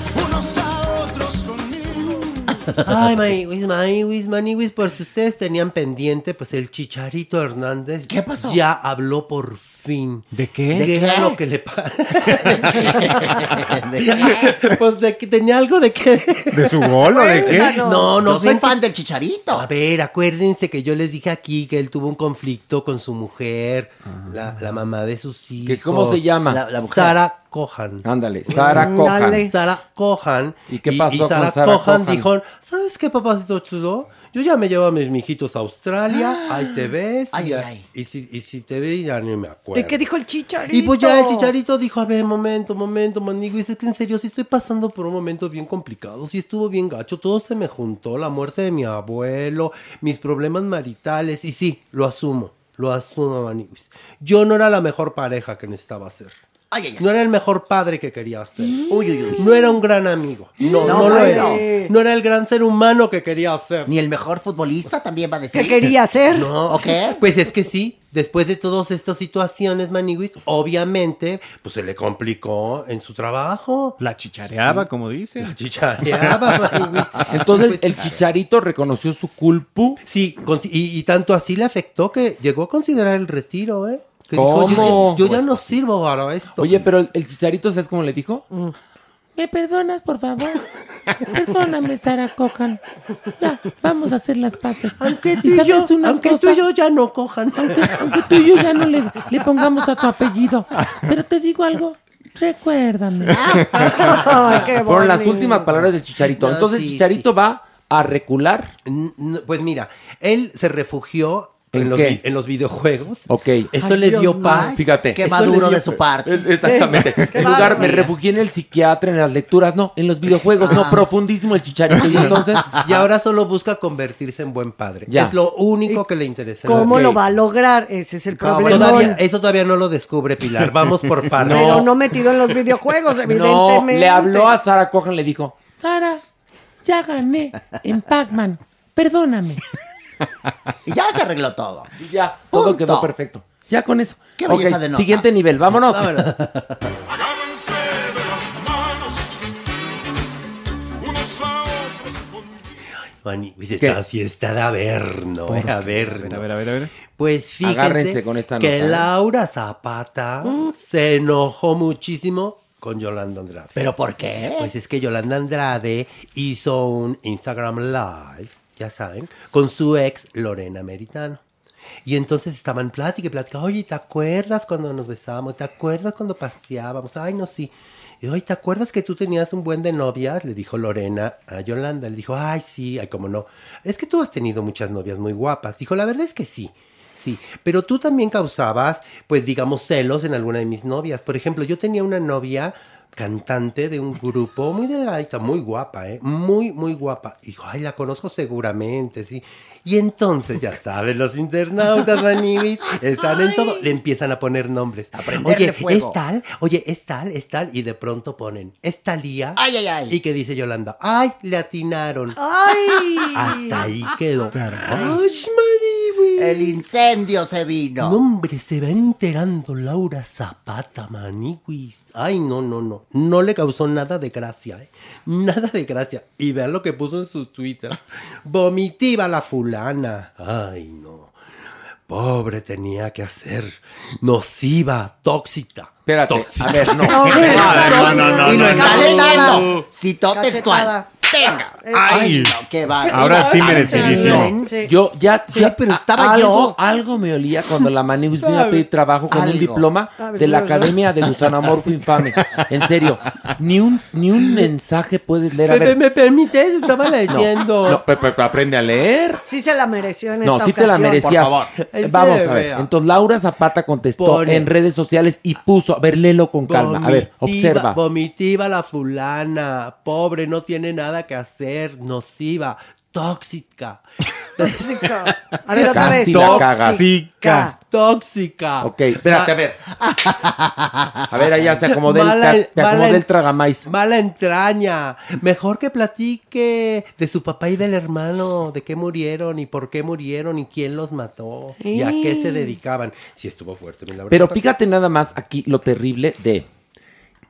Ay, Maniwis, Maniwis, Maniwis, por si ustedes tenían pendiente, pues el Chicharito Hernández. ¿Qué pasó? Ya habló por fin. ¿De qué? ¿De ¿De qué qué? lo que le pasa? ¿De pues de que tenía algo de qué. ¿De su gol o de qué? No, no Yo soy fan del chicharito. A ver, acuérdense que yo les dije aquí que él tuvo un conflicto con su mujer, la, la mamá de sus hijos. ¿Que ¿Cómo se llama? La- la mujer. Sara Cohan. Ándale, Sara. Cojan. Sara Cohan. ¿Y qué pasó con Sara Sara Cohan Cohan? dijo, ¿sabes qué, papacito chulo? Yo ya me llevo a mis mijitos a Australia, ahí te ves. Ay, y, ay. y si, y si te ve, ya ni me acuerdo. ¿Y qué dijo el chicharito? Y pues ya el chicharito dijo, a ver, momento, momento, manigo. Dice que en serio, sí estoy pasando por un momento bien complicado. Sí estuvo bien gacho. Todo se me juntó. La muerte de mi abuelo, mis problemas maritales. Y sí, lo asumo. Lo asumo, maniguis. Yo no era la mejor pareja que necesitaba ser. Ay, ay, ay. No era el mejor padre que quería ser. Uy, uy, uy. No era un gran amigo. No, No, no, lo era. No era el gran ser humano que quería ser. Ni el mejor futbolista también va a decir. ¿Qué quería hacer? No, ¿O qué? Pues es que sí, después de todas estas situaciones, Maniwis, obviamente, pues se le complicó en su trabajo. La chichareaba, como dicen. Chichareaba, Maniwis. Entonces Pues, el chicharito reconoció su culpu. Sí, con- y, y tanto así le afectó que llegó a considerar el retiro, ¿eh? Que ¿Cómo? dijo, yo, ya- yo ya no sirvo para esto. Oye, pero el, el chicharito, ¿sabes cómo le dijo? Mm. ¿Me perdonas, por favor? Perdóname, Sara Cojan. Ya, vamos a hacer las paces. aunque tú ¿Y yo, una aunque cosa? tú y yo ya no cojan. Aunque, aunque tú y yo ya no le, le pongamos a tu apellido. Pero te digo algo. Recuérdame. Ay, qué Fueron las últimas palabras del Chicharito. No, Entonces sí, el Chicharito va a recular. Pues mira, él se refugió en, ¿En los, qué? vi- en los videojuegos. Ok. Eso Ay, le Dios dio paz. Fíjate. Qué maduro dio- de su parte. Exactamente. Sí. En lugar, me refugié en el psiquiatra, en las lecturas, no, en los videojuegos, no, profundísimo el chicharito. Y entonces, Y ahora solo busca convertirse en buen padre. Ya. Es lo único que le interesa. ¿Cómo lo va a lograr? Ese es el problema. Todavía, eso todavía no lo descubre Pilar. Vamos por partes. Pero no metido en los videojuegos, no, evidentemente. le habló a Sara Cohan, le dijo, Sara, ya gané en Pac-Man, perdóname. Y ya se arregló todo. Y ya, todo Punto. quedó perfecto. Ya con eso. Qué belleza Ok, de nota. Siguiente nivel, vámonos. Agárrense de las manos. Unos a otros. Mani, pues ¿Qué? esta sí está de averno, ¿Por eh, averno. A ver, a ver, a ver. Pues fíjense Agárrense con esta que nota, ¿eh? Laura Zapata se enojó muchísimo con Yolanda Andrade. ¿Pero por qué? Pues es que Yolanda Andrade hizo un Instagram Live, ya saben, con su ex Lorena Meritano. Y entonces estaban plática y plática. Oye, ¿te acuerdas cuando nos besábamos? ¿Te acuerdas cuando paseábamos? Ay, no, sí. Y, Oye, ¿te acuerdas que tú tenías un buen de novias? Le dijo Lorena a Yolanda. Le dijo, ay, sí, ay, cómo no. Es que tú has tenido muchas novias muy guapas. Dijo, la verdad es que sí. Sí, pero tú también causabas, pues digamos, celos en alguna de mis novias. Por ejemplo, yo tenía una novia cantante de un grupo muy delgadita, muy guapa, ¿eh? Muy, muy guapa. Y dijo, ay, la conozco seguramente, sí. Y entonces, ya saben, los internautas, Manivis, están en todo, le empiezan a poner nombres. Oye, fuego. es tal, oye, es tal, es tal, y de pronto ponen, es Talía. Ay, ay, ay. Y que dice Yolanda, ay, le atinaron. ¡Ay! Hasta ahí quedó. Ay, El incendio se vino. No, hombre, se va enterando Laura Zapata, maniquis. Ay, no, no, no. No le causó nada de gracia, ¿eh? Nada de gracia. Y vean lo que puso en su Twitter. Vomitiva la fulana. Ay, no. Pobre tenía que hacer. Nociva, tóxica. Espérate, Tóxica. a ver, no. No, no, no, no, no, está no. Tenga. Ay. Ay, no, qué bárbaro. Ahora sí merecidísimo. Sí. Yo ya, Sí, ya- pero estaba algo, yo. Algo me olía cuando la Manibus vino a pedir trabajo con un diploma A ver, de la sí. Academia de Gusanamorfo Infame. En serio, ni un, ni un mensaje puedes leer. A ¿Me, ver, me permites? Estaba leyendo. no, pe- pe- aprende a leer. Sí se la mereció en No, esta sí te la ocasión. merecías. Es que Vamos a ver. vea. Entonces Laura Zapata contestó Pone. en redes sociales y puso, a ver, léelo con calma. A ver, Vomitiva- observa. Vomitiva la fulana. Pobre, no tiene nada que hacer. Nociva. Tóxica. Tóxica. A ver, otra vez. La. Tóxica. Tóxica. Ok, espérate, a ver. A ver, allá se el, Mala- acomodé mala- el tragamais. Mala entraña. Mejor que platique de su papá y del hermano, de qué murieron y por qué murieron y quién los mató y a qué se dedicaban. Sí estuvo fuerte, mi Laura. Pero fíjate nada más aquí lo terrible de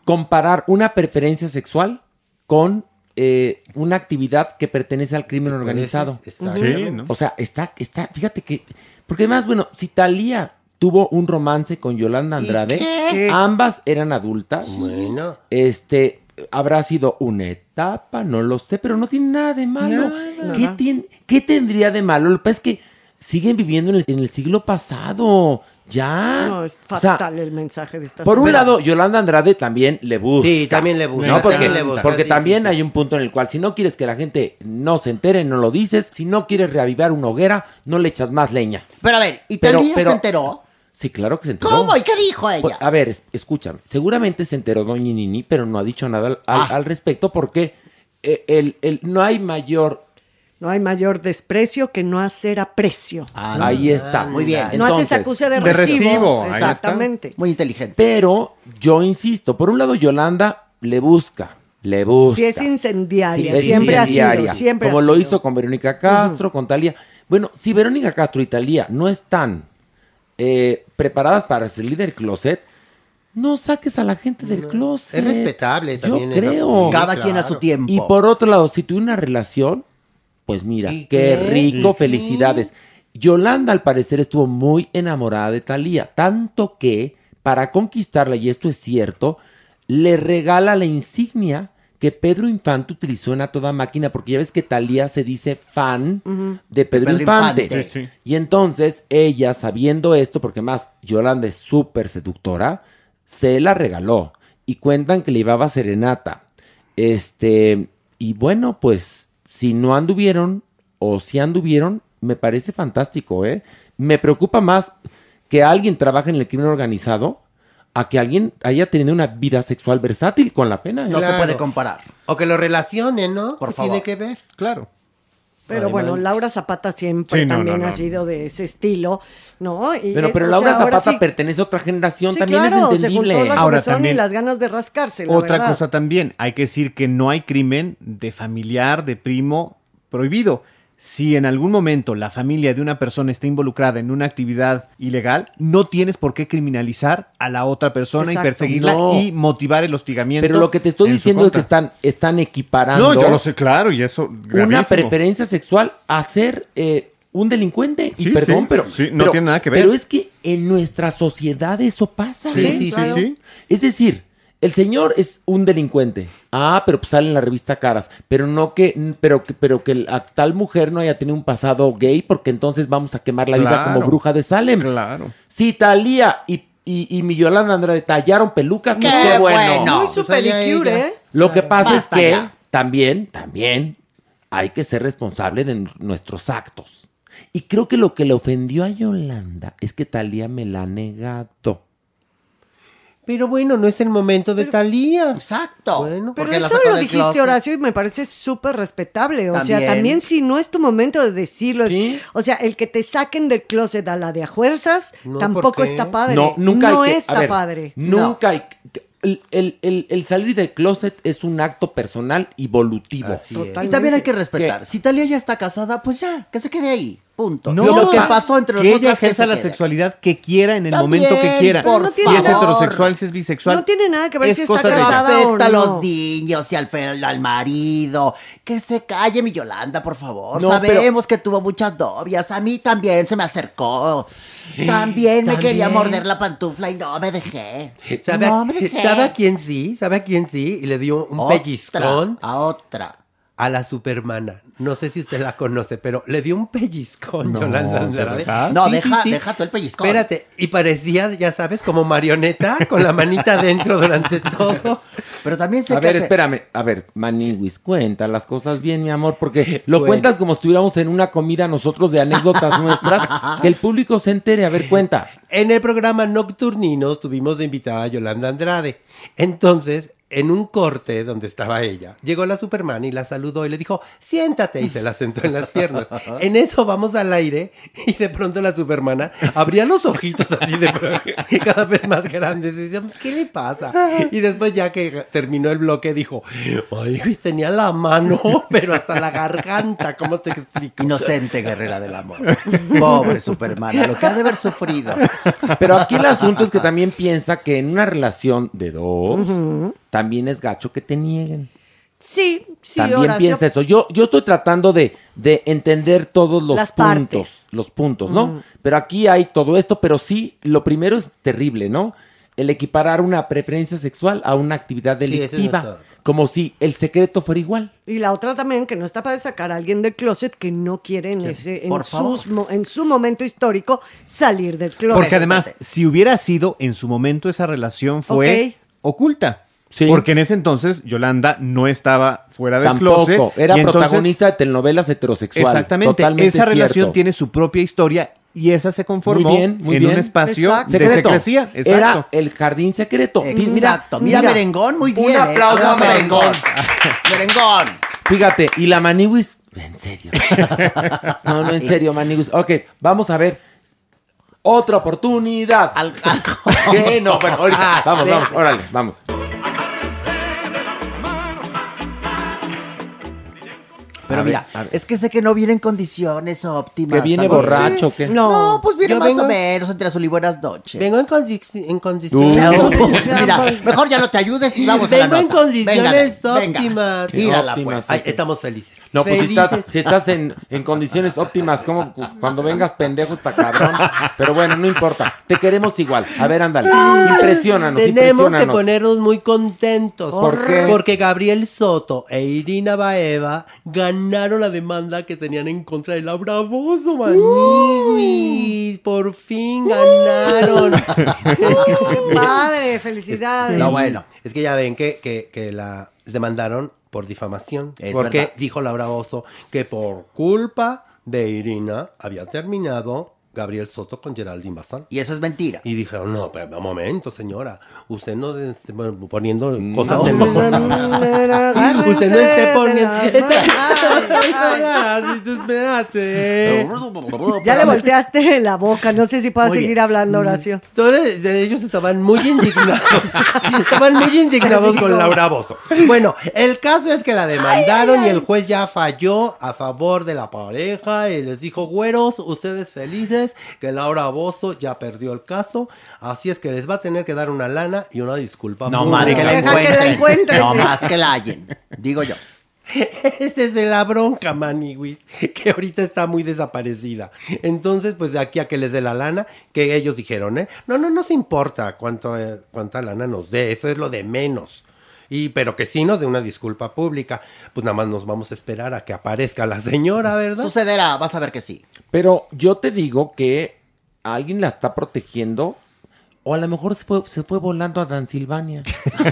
comparar una preferencia sexual con eh, una actividad que pertenece al crimen organizado. Sí, ¿no? O sea, está, está, fíjate que, porque además, bueno, si Talía tuvo un romance con Yolanda Andrade, qué? ambas eran adultas. Bueno. Este, habrá sido una etapa, no lo sé, pero no tiene nada de malo. ¿Qué, Nada. tien- qué tendría de malo? Lo que pasa es que siguen viviendo en el, en el siglo pasado. Ya. No, es O sea, fatal el mensaje de esta por un lado, Yolanda Andrade también le busca. Sí, también le busca, ¿no? Porque, también le busca, porque sí, también sí, sí. hay un punto en el cual si no quieres que la gente no se entere, no lo dices. Si no quieres reavivar una hoguera, no le echas más leña. Pero a ver, ¿y Pero- pero- se enteró? Sí, claro que se enteró. ¿Cómo? ¿Y qué dijo ella? Pues, a ver, es- escúchame. Seguramente se enteró Doña Nini, pero no ha dicho nada al, Ah. al respecto porque eh, el, el- no hay mayor... No hay mayor desprecio que no hacer aprecio. ahí está. muy bien. no haces Entonces, acuse de de recibo. recibo, ahí está. Exactamente. Muy inteligente. Pero yo insisto, por un lado Yolanda le busca, le busca. Sí, es incendiaria. Sí, es siempre ha incendiaria, sido. Siempre como ha lo hizo con Verónica Castro, con Talía. Bueno, si Verónica Castro y Talía no están eh, preparadas para salir del closet, no saques a la gente del closet. Es respetable también. Yo creo. Cada quien a su tiempo. Y por otro lado, si tuve una relación, pues mira, ¿Y qué qué? rico, felicidades. Yolanda al parecer estuvo muy enamorada de Talía, tanto que para conquistarla, y esto es cierto, le regala la insignia que Pedro Infante utilizó en A Toda Máquina, porque ya ves que Talía se dice fan de Pedro, Pedro Infante. Infante. Sí, sí. Y entonces ella, sabiendo esto, porque más Yolanda es súper seductora, se la regaló. Y cuentan que le llevaba serenata. Este, y bueno, pues si no anduvieron o si anduvieron, me parece fantástico, ¿eh? Me preocupa más que alguien trabaje en el crimen organizado a que alguien haya tenido una vida sexual versátil con la pena. ¿eh? No se puede comparar. O que lo relacionen, ¿no? Por ¿Qué favor. Tiene que ver. Claro. Pero bueno. Laura Zapata siempre Sí, no, también no, no. ha sido de ese estilo, ¿no? Y, Pero, pero o Laura sea, Zapata sí- pertenece a otra generación, sí, también claro, es se entendible. juntó la Ahora también- y las ganas de rascarse, la Otra verdad. cosa también, hay que decir que no hay crimen de familiar, de primo prohibido. Si en algún momento la familia de una persona está involucrada en una actividad ilegal, no tienes por qué criminalizar a la otra persona Exacto. y perseguirla No. y motivar el hostigamiento. Pero lo que te estoy diciendo es que están, están equiparando No, yo lo sé, claro, y eso. una preferencia sexual a ser eh, un delincuente. Y Sí, perdón, sí, pero. sí, no pero- tiene nada que ver. Pero es que en nuestra sociedad eso pasa. Sí, ¿eh? sí, sí, Claro. sí. Es decir, el señor es un delincuente. Ah, pero pues sale en la revista Caras. Pero no que, pero que, pero que la tal mujer no haya tenido un pasado gay, porque entonces vamos a quemarla viva Claro. como bruja de Salem. Claro. Si Talía y, y, y mi Yolanda Andrade tallaron pelucas, pues ¡Qué qué bueno. bueno! Muy su pedicure, ¿eh? Lo que pasa Basta es que ya. también, también hay que ser responsable de nuestros actos. Y creo que lo que le ofendió a Yolanda es que Talía me la ha negado. Pero bueno, no es el momento de Talía. Exacto. Bueno, Pero eso lo dijiste, closet. Horacio, y me parece súper respetable. O sea, También. si no es tu momento de decirlo. es- o sea, el que te saquen del closet a la de a fuerzas No, tampoco está padre. No, nunca No hay que- a está ver, padre. Nunca hay que- el, el- el- el salir del closet es un acto personal y volutivo. Y también hay que respetar. Si Talia ya está casada, pues ya, que se quede ahí. Punto. No, y lo que pasó entre que ella que ejerza se la quede. sexualidad que quiera en el También, momento que quiera. por si es heterosexual, si es bisexual. No tiene nada que ver es si está cosa de ella. casada o Afecta a no. los niños y al, al marido. Que se calle mi Yolanda, por favor. No, Sabemos que tuvo muchas novias. A mí también se me acercó. También me quería morder la pantufla y no me dejé. ¿Sabe, no a, me dejé. ¿Sabe a quién sí? ¿Sabe a quién sí? Y le dio un Otra, pellizcón. A otra. A la supermana. No sé si usted la conoce, pero le dio un pellizcón, No, Yolanda ¿de Andrade. No, deja- deja tú el pellizcón. Espérate, y parecía, ya sabes, como marioneta, con la manita adentro durante todo. Pero también A ver, espérame. A ver, Maniwis, cuenta las cosas bien, mi amor, porque lo Bueno. cuentas como si estuviéramos en una comida nosotros de anécdotas nuestras. Que el público se entere. A ver, cuenta. En el programa Nocturninos tuvimos de invitada a Yolanda Andrade. Entonces, en un corte donde estaba ella, llegó la Superman y la saludó y le dijo, siéntate, y se la sentó en las piernas. En eso vamos al aire y de pronto la Supermana abría los ojitos así de cada vez más grandes. Y decíamos, ¿qué le pasa? Y después ya que terminó el bloque dijo, ay, tenía la mano, pero hasta la garganta, ¿cómo te explico? Inocente guerrera del amor. Pobre Supermana, lo que ha de haber sufrido. Pero aquí el asunto es que también piensa que en una relación de dos, también es gacho que te nieguen. Sí, sí, también Horacio. piensa eso. Yo, yo estoy tratando de, de entender todos los Las puntos. partes. Los puntos, ¿no? Pero aquí hay todo esto, pero sí, lo primero es terrible, ¿no? El equiparar una preferencia sexual a una actividad Sí, delictiva. como si el secreto fuera igual. Y la otra también, que no está para sacar a alguien del closet que no quiere en, ese, en, sus mo- en su momento histórico salir del closet. Porque además, si hubiera sido en su momento esa relación fue Ok. oculta. Porque en ese entonces Yolanda no estaba fuera del Tampoco. closet. Era y entonces- protagonista de telenovelas heterosexuales. Exactamente. Totalmente esa relación tiene su propia historia y esa se conformó Muy bien, muy en bien. un espacio Exacto. de Secreto. secrecía. Exacto. Era el jardín secreto. Exacto. Mira, Merengón, muy bien, Un ¿eh? aplauso a Merengón. Merengón. Fíjate, y la Maniwis. En serio. No, no, en serio, Maniwis. Ok, vamos a ver. Otra oportunidad. ¿Qué? No, bueno, ahorita. Vamos, vamos, órale, vamos. Pero A mira, ver. es que sé que no viene en condiciones óptimas. ¿Que viene también. borracho o qué? No, pues viene yo más vengo- o menos entre azul y buenas noches. Vengo en, condi- en condiciones. Mira, mejor ya no te ayudes y vamos a la Vengo en condiciones Venga, venga. óptimas. Tírala, Óptimas, pues. Ay, estamos felices. No, pues si Felices. estás, si estás en, en condiciones óptimas, como cu- cuando vengas pendejo está cabrón. Pero bueno, no importa. Te queremos igual. A ver, ándale. Impresionanos, Tenemos que ponernos muy contentos. ¿Por qué? Porque Gabriel Soto e Irina Baeva ganaron la demanda que tenían en contra de Laura Bozo, maniguis. Por fin ganaron. Padre, felicidades. No, bueno, es que ya ven que, que, que la demandaron por difamación. Es porque verdad. dijo Laura Oso que por culpa de Irina había terminado Gabriel Soto con Geraldine Bazán. Y eso es mentira. Y dijeron, no, pero un momento, señora. Usted no esté poniendo cosas en no, los... no, agárrense Usted no esté de poniendo... espérate. Ya le volteaste la boca, no sé si puedas Oye, seguir hablando, Horacio. Todos ellos estaban muy indignados. estaban muy indignados con Laura Bozo. Bueno, el caso es que la demandaron y el juez ya falló a favor de la pareja y les dijo, güeros, ustedes felices, que Laura Bozo ya perdió el caso, así es que les va a tener que dar una lana y una disculpa. No más que la pública". encuentren. No más que la hallen. Digo yo. Esa es de la bronca, Maniwis, que ahorita está muy desaparecida. Entonces, pues de aquí a que les dé la lana, que ellos dijeron, ¿eh? No, no nos importa cuánto, eh, cuánta lana nos dé, eso es lo de menos. Y, pero que sí nos dé una disculpa pública. Pues nada más nos vamos a esperar a que aparezca la señora, ¿verdad? Sucederá, vas a ver que sí. Pero yo te digo que alguien la está protegiendo. O a lo mejor se fue, se fue volando a Transilvania.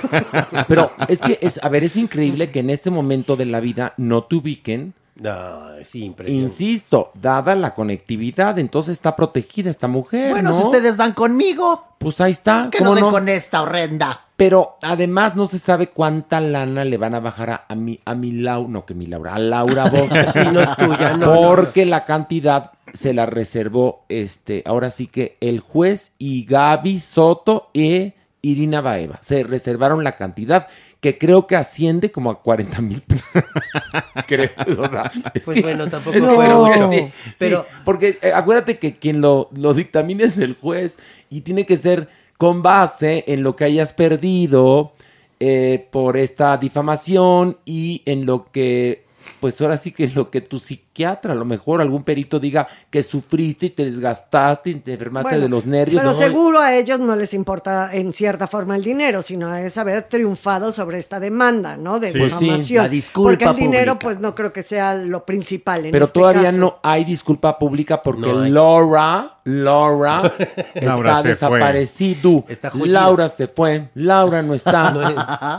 Pero es que, es, a ver, es increíble que en este momento de la vida no te ubiquen. No, sí, impresionante. Insisto, dada la conectividad, entonces está protegida esta mujer. Bueno, ¿no? si ustedes dan conmigo, Pues ahí está. que ¿cómo no den no? con esta horrenda. Pero además no se sabe cuánta lana le van a bajar a, a mi, a mi Lau, no que mi Laura, a Laura Bozo. Sí, no es tuya, no, Porque la cantidad se la reservó, este, ahora sí que el juez y Gaby Soto e Irina Baeva. Se reservaron la cantidad que creo que asciende como a 40 mil pesos. creo. O sea, es Pues que- bueno, tampoco es que- fue mucho. sí, Pero- sí, porque eh, acuérdate que quien lo, lo dictamina es el juez y tiene que ser con base en lo que hayas perdido eh, por esta difamación y en lo que, pues ahora sí que lo que tu psiquiatra, a lo mejor algún perito diga que sufriste y te desgastaste y te enfermaste Bueno, de los nervios. Pero ¿no? seguro a ellos no les importa en cierta forma el dinero, sino es haber triunfado sobre esta demanda, ¿no? De Sí. Pues sí, la disculpa Porque el dinero, pues no creo que sea lo principal en Pero este todavía caso. no hay disculpa pública porque No. Laura, Laura está desaparecido. Está. Laura se fue. Laura no está. No es-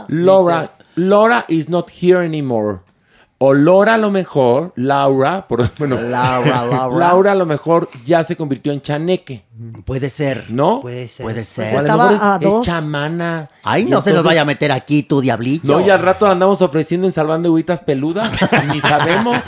Laura, Laura is not here anymore. O Laura a lo mejor, Laura, por, bueno, Laura, Laura. Laura a lo mejor ya se convirtió en chaneque, Puede ser. ¿no? Puede ser. Puede O ser. Estaba a es, chamana. Ay, no se nos vaya a meter aquí tu diablito. no, y al rato andamos ofreciendo en salvando huitas peludas, ni sabemos,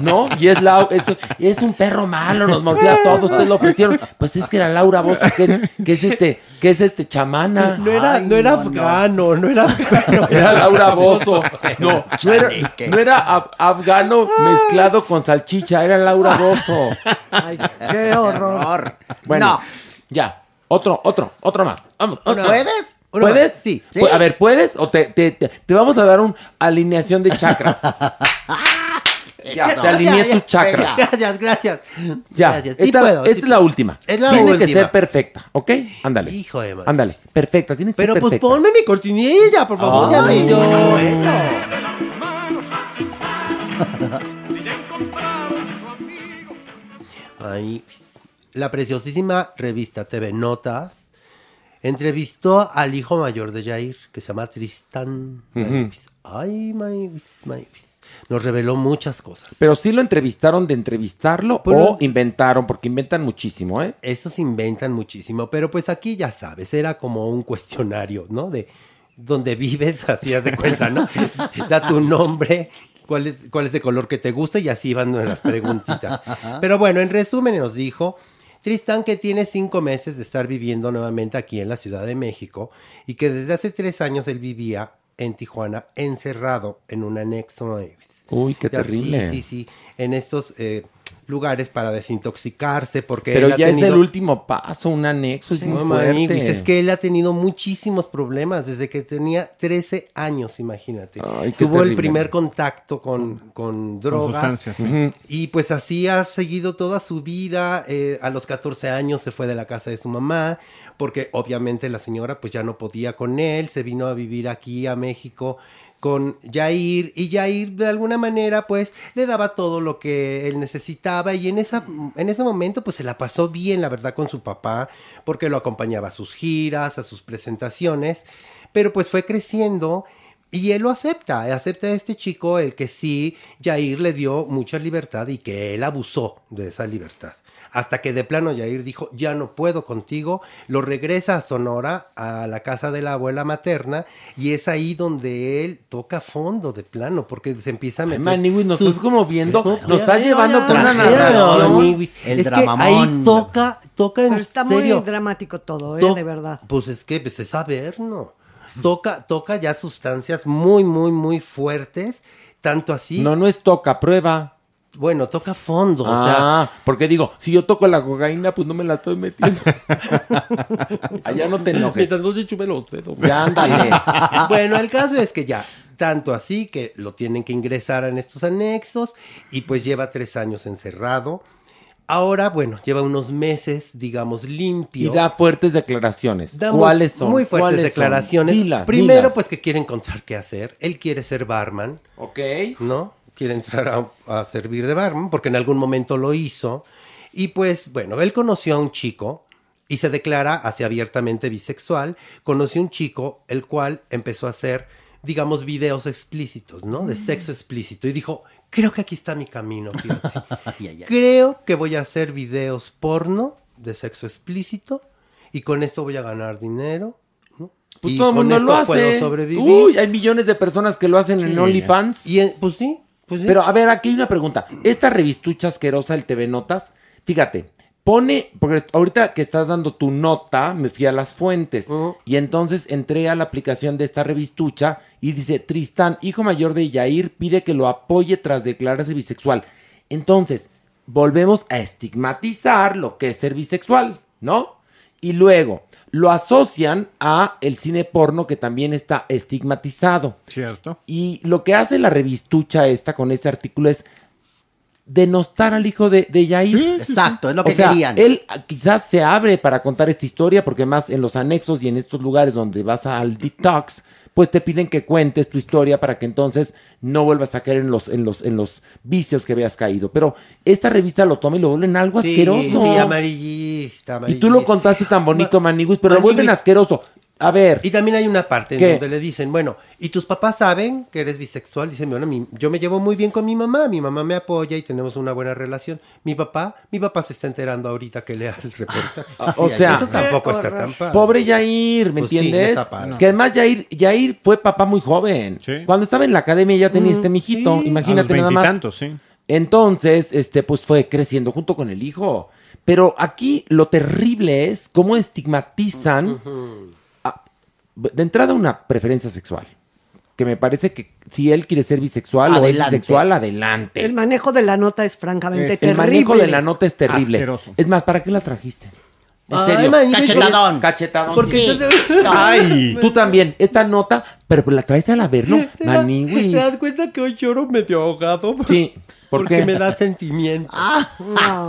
¿no? Y es la, es, es un perro malo, nos mordió a todos, ustedes lo ofrecieron. Pues es que era Laura Bozo, que es, que es este, que es este chamana. No era, Ay, no era no, no. afgano, no era afgano. Era Laura Bozo. No, no era, no era af- afgano mezclado con salchicha, era Laura Bozo. Ay, qué horror. Bueno, No. ya. Otro, otro, otro más. Vamos. ¿No otro. ¿Puedes? Uno ¿Puedes? más, sí. A ver, ¿puedes? O te, te, te, te vamos a dar una alineación de chakras. ya, te alineé Ya, tus ya, chakras. Gracias, gracias. Ya, Gracias. Sí esta, puedo, sí es la puedo. última. Es la Tiene que ser perfecta, ¿ok? Ándale. Hijo de madre. Ándale, perfecta, tiene que Pero ser pues perfecta. ponme mi cortinilla, por favor, Ay, diablillo. bueno. Ay, la preciosísima revista TV Notas entrevistó al hijo mayor de Jair, que se llama Tristán. Maywis. Ay, Maywis, Maywis. Nos reveló muchas cosas. Pero sí lo entrevistaron de entrevistarlo Pues o inventaron, porque inventan muchísimo, ¿eh? Esos inventan muchísimo, pero pues aquí ya sabes, era como un cuestionario, ¿no? De dónde vives, así haz de cuenta, ¿no? da tu nombre, cuál es, cuál es de color que te gusta y así van las preguntitas. Pero bueno, en resumen nos dijo Tristán que tiene cinco meses de estar viviendo nuevamente aquí en la Ciudad de México y que desde hace tres años él vivía en Tijuana encerrado en un anexo. Uy, qué terrible. Sí, sí, sí, en estos eh, lugares para desintoxicarse porque Pero él ha ya es el último paso, un anexo, es muy fuerte. es que él ha tenido muchísimos problemas desde que tenía 13 años, imagínate. Ay, Tuvo el primer contacto con, con drogas. sustancias, sí. Y pues así ha seguido toda su vida. eh, a los 14 años se fue de la casa de su mamá, porque obviamente la señora pues ya no podía con él, se vino a vivir aquí a México con Jair y Jair de alguna manera pues le daba todo lo que él necesitaba y en esa en ese momento pues se la pasó bien la verdad con su papá porque lo acompañaba a sus giras, a sus presentaciones, pero pues fue creciendo Y él lo acepta, acepta a este chico el que sí, Jair le dio mucha libertad y que él abusó de esa libertad. Hasta que de plano Jair dijo, ya no puedo contigo, lo regresa a Sonora, a la casa de la abuela materna, y es ahí donde él toca fondo de plano, porque se empieza a meter... Maniwis, nos sus- estás como viendo, No, nos estás ya, llevando por una narración. El Es que ahí toca, toca en Pero está serio. muy dramático todo, ¿eh? To- De verdad. Pues es que pues, es Averno. Toca, toca ya sustancias muy, muy, muy fuertes. Tanto así. No, no es toca, prueba. Bueno, toca fondo. o sea, Ah, porque digo, si yo toco la cocaína, pues no me la estoy metiendo. Allá no te enojes. Mientras no se chupe los dedos. Ya, ándale. bueno, el caso es que ya, tanto así que lo tienen que ingresar en estos anexos y pues lleva tres años encerrado. Ahora, bueno, lleva unos meses, digamos, limpio. Y da fuertes declaraciones. ¿Cuáles son? Muy fuertes ¿Cuáles son? declaraciones. Dilas, Primero, dilas. pues que quiere encontrar qué hacer. Él quiere ser barman. Ok. ¿No? Quiere entrar a, a servir de barman porque en algún momento lo hizo. Y pues, bueno, él conoció a un chico y se declara así abiertamente bisexual. Conoció un chico el cual empezó a hacer, digamos, videos explícitos, ¿no? De sexo explícito. Y dijo, creo que aquí está mi camino, fíjate. Ay, ay. Creo que voy a hacer videos porno de sexo explícito y con esto voy a ganar dinero. ¿no? Pues Y todo el mundo lo esto puedo hace. sobrevivir. Uy, hay millones de personas que lo hacen en Sí. OnlyFans. Y en- pues sí, pues. Pero a ver, aquí hay una pregunta. Esta revistucha asquerosa, el TV Notas, fíjate, pone, porque ahorita que estás dando tu nota, me fui a las fuentes. Y entonces entré a la aplicación de esta revistucha y dice, Tristán, hijo mayor de Yair, pide que lo apoye tras declararse bisexual. Entonces, volvemos a estigmatizar lo que es ser bisexual, ¿no? Y luego lo asocian a el cine porno que también está estigmatizado. Cierto. Y lo que hace la revistucha esta con ese artículo es denostar al hijo de, de Yair. Exacto, es lo que O sea, querían. Él quizás se abre para contar esta historia, porque más en los anexos y en estos lugares donde vas al detox, pues te piden que cuentes tu historia para que entonces no vuelvas a caer en los, en los, en los vicios que habías caído. Pero esta revista lo toma y lo vuelven algo Sí, asqueroso. sí, amarillista, y tú lo amarillista. contaste tan bonito, Maniguis, pero lo vuelven asqueroso. A ver. Y también hay una parte en donde le dicen, bueno, ¿y tus papás saben que eres bisexual? Dicen, bueno, mi- yo me llevo muy bien con mi mamá, mi mamá me apoya y tenemos una buena relación. Mi papá, mi papá se está enterando ahorita que lea el reportaje. O sea, eso tampoco está tan padre. Pobre Yair, ¿me Pues sí, no entiendes? Que además Yair, Yair fue papá muy joven. Cuando estaba en la academia ya tenía Mm, este mijito, sí. imagínate A los nada más. veintitantos, sí. Entonces, este, pues fue creciendo junto con el hijo. Pero aquí lo terrible es cómo estigmatizan de entrada una preferencia sexual. Que me parece que si él quiere ser bisexual o es bisexual, adelante. El manejo de la nota es francamente el terrible. manejo de la nota es terrible. Asqueroso. Es más, ¿para qué la trajiste? En Ay, serio. manito, Cachetadón. Cachetadón. Porque Sí. entonces- Ay, tú también. Esta nota, pero pues la traes a la ver, ¿no? ¿Te das- Maniwis. ¿Te das cuenta que hoy lloro medio ahogado? Sí. ¿Por Porque qué? me da sentimiento.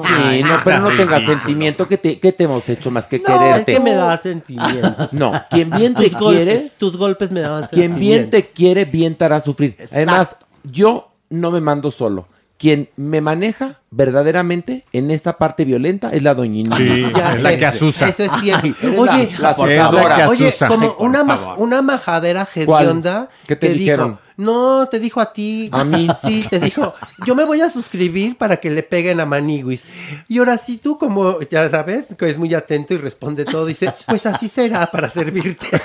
Sí, no, pero no tengas sentimiento. ¿Qué te, qué te hemos hecho más que No, es quererte? que me da sentimiento. No, quien bien te Tus golpes, quiere, tus golpes me daban quien bien sentimiento. te quiere, bien te hará sufrir. Además, yo no me mando solo. Quien me maneja verdaderamente en esta parte violenta es la doñinita. Sí, Ya es la sé. que asusa. Eso es cierto. Eres Oye, la, la favor, oye, Asusa. como Ay, una, ma- una majadera hedionda ¿Qué te que dijeron? dijo, no, te dijo a ti. A mí. Sí, te dijo, yo me voy a suscribir para que le peguen a Maniguis. Y ahora sí tú, como ya sabes, que es muy atento y responde todo, dice, pues así será para servirte.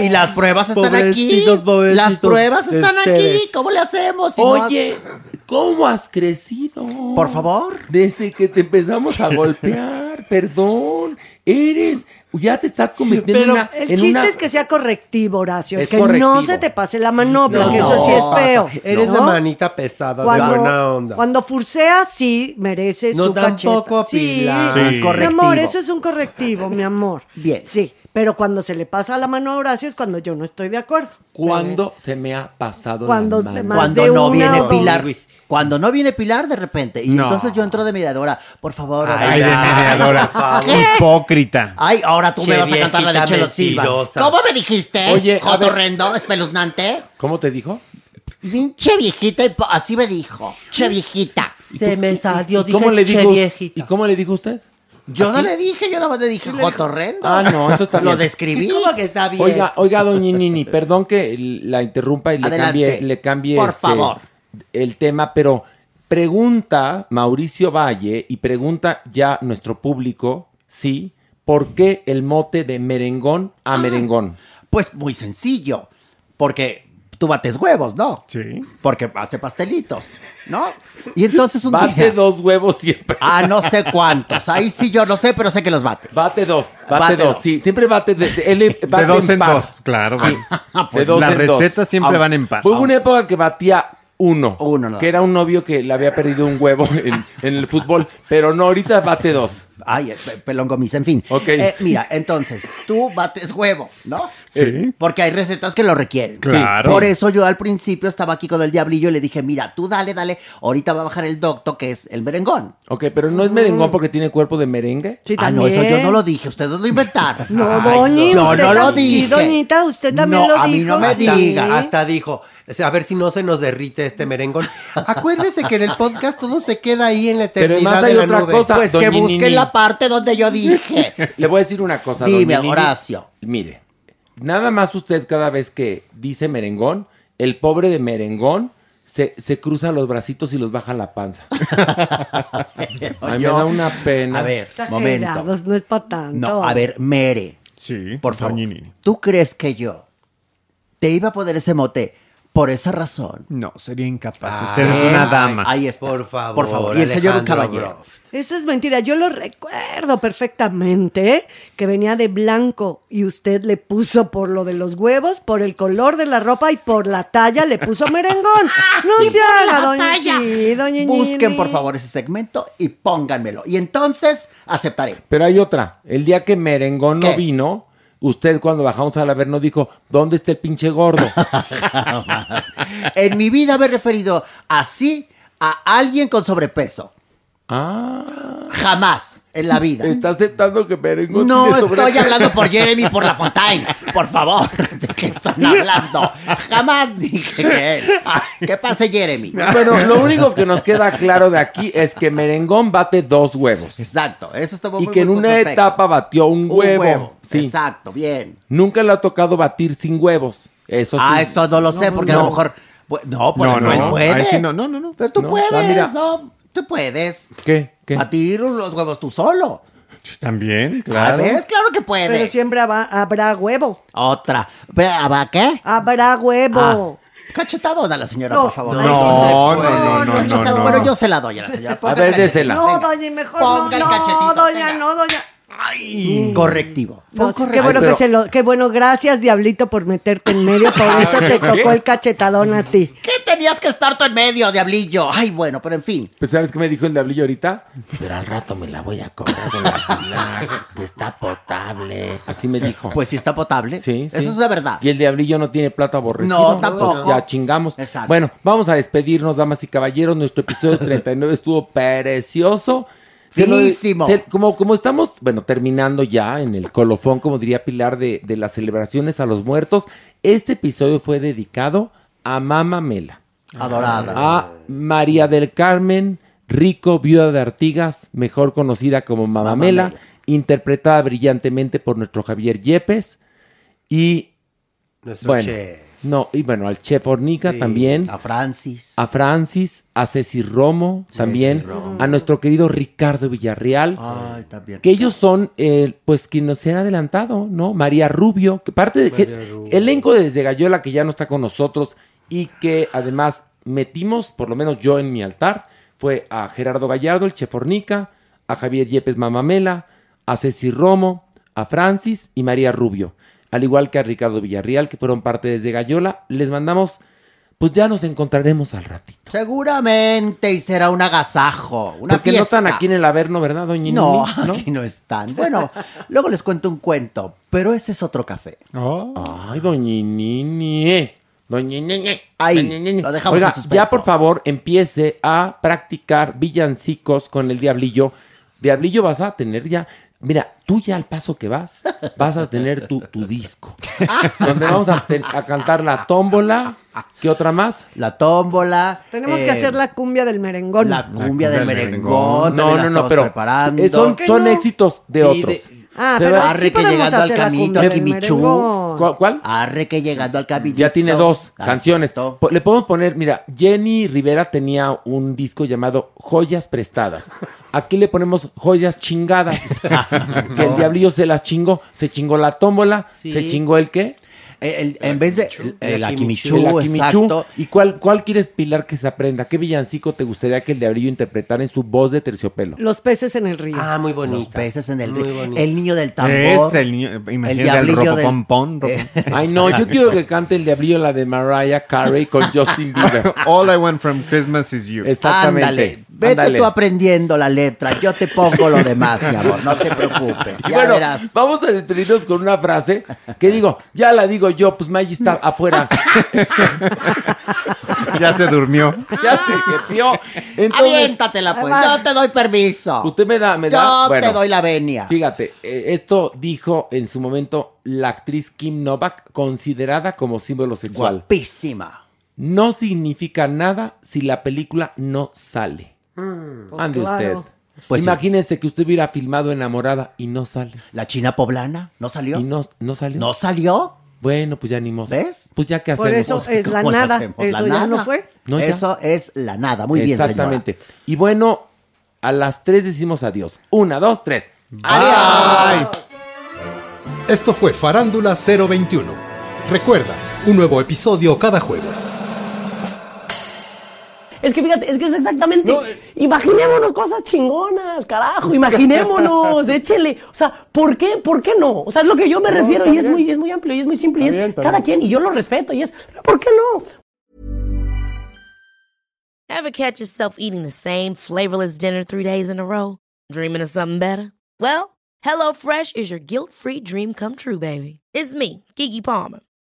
Y las pruebas están aquí. Pobrecitos. Las pruebas están Ustedes. aquí. ¿Cómo le hacemos? Si no- Oye, ¿cómo has crecido? Por favor. Desde que te empezamos a golpear, perdón. Eres, ya te estás convirtiendo en Pero una... el en chiste una- es que sea correctivo, Horacio. Es que no correctivo. se te pase la manopla, No, que eso sí es feo. Eres ¿no? de manita pesada, de buena Cuando, onda. cuando furcea, sí, merece No, su tampoco, cacheta. Sí. Sí. mi amor, Correctivo. eso es un correctivo, mi amor. Bien. Sí, pero cuando se le pasa la mano a Horacio es cuando yo no estoy de acuerdo. ¿Cuándo se me ha pasado Cuando la mano? más Cuando de no una viene o- Pilar. Cuando no viene Pilar de repente. Y No. entonces yo entro de mediadora. Por favor. Ay, de mediadora. Hipócrita. Ay, ahora tú Che, me vas a cantar la de Chelo Silva. ¿Cómo me dijiste? Oye, a Joto ver. horrendo, espeluznante. ¿Cómo te dijo? Pinche viejita, así me dijo. Che viejita. Se me salió, ¿Y cómo dije, le "Che, dijo? viejita". ¿Y cómo le dijo usted? Yo no le dije, yo nada más le dije Jotorrendo. Ah, no, eso está bien. Lo describí. ¿Cómo que está bien? Oiga, oiga, doña Nini, perdón que la interrumpa y le Adelante. cambie, le cambie Por este, favor. el tema, pero pregunta Mauricio Valle y pregunta ya nuestro público, sí, ¿por qué el mote de merengón a merengón? Pues muy sencillo. Porque tú bates huevos, ¿no? Sí. Porque hace pastelitos, ¿no? Y entonces un Bate día... dos huevos siempre. Ah, no sé cuántos. Ahí sí yo no sé, pero sé que los bate. Bate dos, bate, Bate dos, dos. sí, siempre bate de, de- él bate dos en par. dos, claro. Sí, bueno. de dos Las en dos. recetas siempre Ah, van en par. Hubo una época que batía uno, Uno nada que era un novio que le había perdido un huevo en, en el fútbol, pero no, ahorita bate dos. Ay, eh, pe- pelón gomis, en fin. Ok. Eh, mira, entonces, tú bates huevo, ¿no? Sí. Porque hay recetas que lo requieren. Claro. Por eso yo al principio estaba aquí con el diablillo y le dije, mira, tú dale, dale, ahorita va a bajar el docto, que es el merengón. Ok, pero no es merengón porque tiene cuerpo de merengue. Sí, ah, no, eso yo también. no lo dije, ustedes lo inventaron. No, Ay, doñi, Yo usted no lo dije. Sí, doñita, usted también No, lo a dijo. mí no me sí. diga. Hasta dijo, a ver si no se nos derrite este merengón. Acuérdese que en el podcast todo se queda ahí en la Pero eternidad además hay de la otra nube. cosa. Pues que busquen Nini. la parte donde yo dije. Le voy a decir una cosa. Dime, Nini. Horacio. Mire, nada más usted cada vez que dice merengón, el pobre de merengón se, se cruza los bracitos y los baja la panza. A mí me da una pena. A ver, momento. No es para tanto. No, a ver, Mere, Sí, por favor. Nini. ¿Tú crees que yo te iba a poner ese mote por esa razón? No, sería incapaz. Ay, Usted es una dama. Ahí está. Por favor, Por favor. Y el señor un caballero. Broft. Eso es mentira. Yo lo recuerdo perfectamente, ¿eh? que venía de blanco y usted le puso por lo de los huevos, por el color de la ropa y por la talla le puso merengón. No se haga, doña. Sí, doña Busquen, Nini. por favor, ese segmento y pónganmelo. Y entonces aceptaré. Pero hay otra. El día que merengón no ¿Qué? vino, usted cuando bajamos al Averno dijo, ¿dónde está el pinche gordo? En mi vida me he referido así a alguien con sobrepeso. ah, Jamás en la vida. está aceptando que merengón No tiene estoy hablando por Jeremy por la Fontaine. Por favor, ¿de qué están hablando? Jamás dije que él. ¿Qué pase, Jeremy? Bueno, lo único que nos queda claro de aquí es que merengón bate dos huevos. Exacto, eso Y muy que en muy una perfecto. etapa batió un Un huevo. huevo. Sí. Exacto, bien. Nunca le ha tocado batir sin huevos. Eso sí. Ah, eso no lo sé, porque a lo no. mejor. No, por No, él no, puede. sí no, no, no, no. Pero tú No, puedes, ah. ¿no? Tú puedes. ¿Qué? ¿Qué? Batir los huevos tú solo. También, Claro. claro. ¿Ves? Claro que puedes. Pero siempre habrá, habrá huevo. Otra. ¿va qué? Habrá huevo. Cachetadona la señora, No, por favor. no, no, no, no, cachetado. no, no. Bueno, yo se la doy a la señora. Ponga A ver, désela. No, Venga. doña, mejor Ponga el no. cachetito, No, doña, venga. no, doña. Correctivo. No, un sí, qué correctivo. bueno Ay, pero- que se lo, qué bueno, gracias Diablito por meterte en medio, por eso te tocó el cachetadón a ti. ¿Qué tenías que estar tú en medio, diablillo? Ay, bueno, pero en fin. Pues, ¿sabes qué me dijo el diablillo ahorita? Pero al rato me la voy a cobrar de la que está potable. Así me dijo. Pues si está potable. Sí, sí. Eso es de verdad. Y el diablillo no tiene plato aborrecido. No, tampoco. Pues ya chingamos. Exacto. Bueno, vamos a despedirnos, damas y caballeros. Nuestro episodio 39 estuvo precioso. Finísimo. se- como, como estamos, bueno, terminando ya en el colofón, como diría Pilar, de, de las celebraciones a los muertos, este episodio fue dedicado a Mama Mela. Adorada. A María del Carmen Rico, viuda de Artigas, mejor conocida como Mamamela, Mamamela. interpretada brillantemente por nuestro Javier Yepes. Y Nuestro bueno, chef. No, y bueno, al chef Hornica Sí, también, A Francis. a Francis, a Ceci Romo también, Romo. a nuestro querido Ricardo Villarreal. Ay, también. Que ellos son, eh, pues, quienes se han adelantado, ¿no? María Rubio, que parte de que Rubio. elenco de Desde Gallola, que ya no está con nosotros y que además metimos, por lo menos yo en mi altar, fue a Gerardo Gallardo, el chef Hornica, a Javier Yepes Mamamela, a Ceci Romo, a Francis y María Rubio, al igual que a Ricardo Villarreal, que fueron parte de Desde Gallola. Les mandamos, pues ya nos encontraremos al ratito. Seguramente, y será un agasajo, una Porque no fiesta. están aquí en el Averno, ¿verdad, doña No, Nini? ¿No? aquí no están. Bueno, luego les cuento un cuento, pero ese es otro café. Oh. Ay, doña Nini. Doña Nini. Ahí, Doña Nini. lo dejamos Oiga, en suspenso. ya por favor empiece a practicar villancicos con el Diablillo. Diablillo vas a tener ya. Mira, tú ya al paso que vas, vas a tener tu, tu disco. donde vamos a, cantar la tómbola. ¿Qué otra más? La tómbola. Tenemos que eh, hacer la cumbia del merengón. La cumbia del merengón. No, no, no, pero preparando. son, son no? éxitos de Sí, otros. de- Ah, pero Arre sí que podemos llegando al caminito merengón. ¿Cuál? Arre que llegando al cabello. Ya tiene dos Ah, canciones. Le podemos poner, mira, Jenny Rivera tenía un disco llamado Joyas Prestadas. Aquí le ponemos Joyas Chingadas. que el diablillo se las chingó. Se chingó la tómbola. Sí. Se chingó el qué? El- en vez de el, el Akimichu, El Akimichu. exacto. ¿Y cuál, cuál quieres, Pilar, que se aprenda? ¿Qué villancico te gustaría que el diablillo interpretara en su voz de terciopelo? Los peces en el río. Ah, muy Los bonito. peces en el río. El niño del tambor. Es el niño, imagínate al diablillo del- ropo- Eh, Ay, no, yo quiero que cante el diablillo la de Mariah Carey con Justin Bieber. All I want from Christmas is you. Exactamente. Ándale, vete tú aprendiendo la letra, yo te pongo lo demás, mi amor, no te preocupes, ya bueno, verás. vamos a despedirnos con una frase que digo, ya la digo yo, pues Maggie está afuera. Ya se durmió. ya se metió. Entonces, Aviéntatela pues, yo te doy permiso. usted me da, me da. Yo Bueno, te doy la venia. Fíjate, eh, esto dijo en su momento la actriz Kim Novak, considerada como símbolo sexual. Guapísima. No significa nada si la película no sale. Pues Ande claro. usted. Pues sí. Imagínense que usted hubiera filmado enamorada y no sale. La china poblana, ¿no salió? Y no, no salió. ¿No salió? Bueno, pues ya ni modo. ¿Ves? Pues ya que Por hacemos. eso es la ¿Cómo le nada. hacemos? Eso La ya nada. no fue. No, ya. Eso es la nada, muy bien, Exactamente. Y bueno, a las tres decimos adiós. Una, dos, tres. Adiós. Esto fue Farándula 021. Recuerda, un nuevo episodio cada jueves. Es que fíjate, es que es exactamente. Imaginémonos cosas chingonas, carajo, imaginémonos, échele. O sea, ¿por qué? ¿Por qué no? O sea, es lo que yo me No, refiero y es muy, es muy amplio y es muy simple y es bien, cada bien. quien y yo lo respeto y es, pero ¿por qué no? Ever catch yourself eating the same flavorless dinner three days in a row? Dreaming of something better? Well, HelloFresh is your guilt-free dream come true, baby. It's me, Kiki Palmer.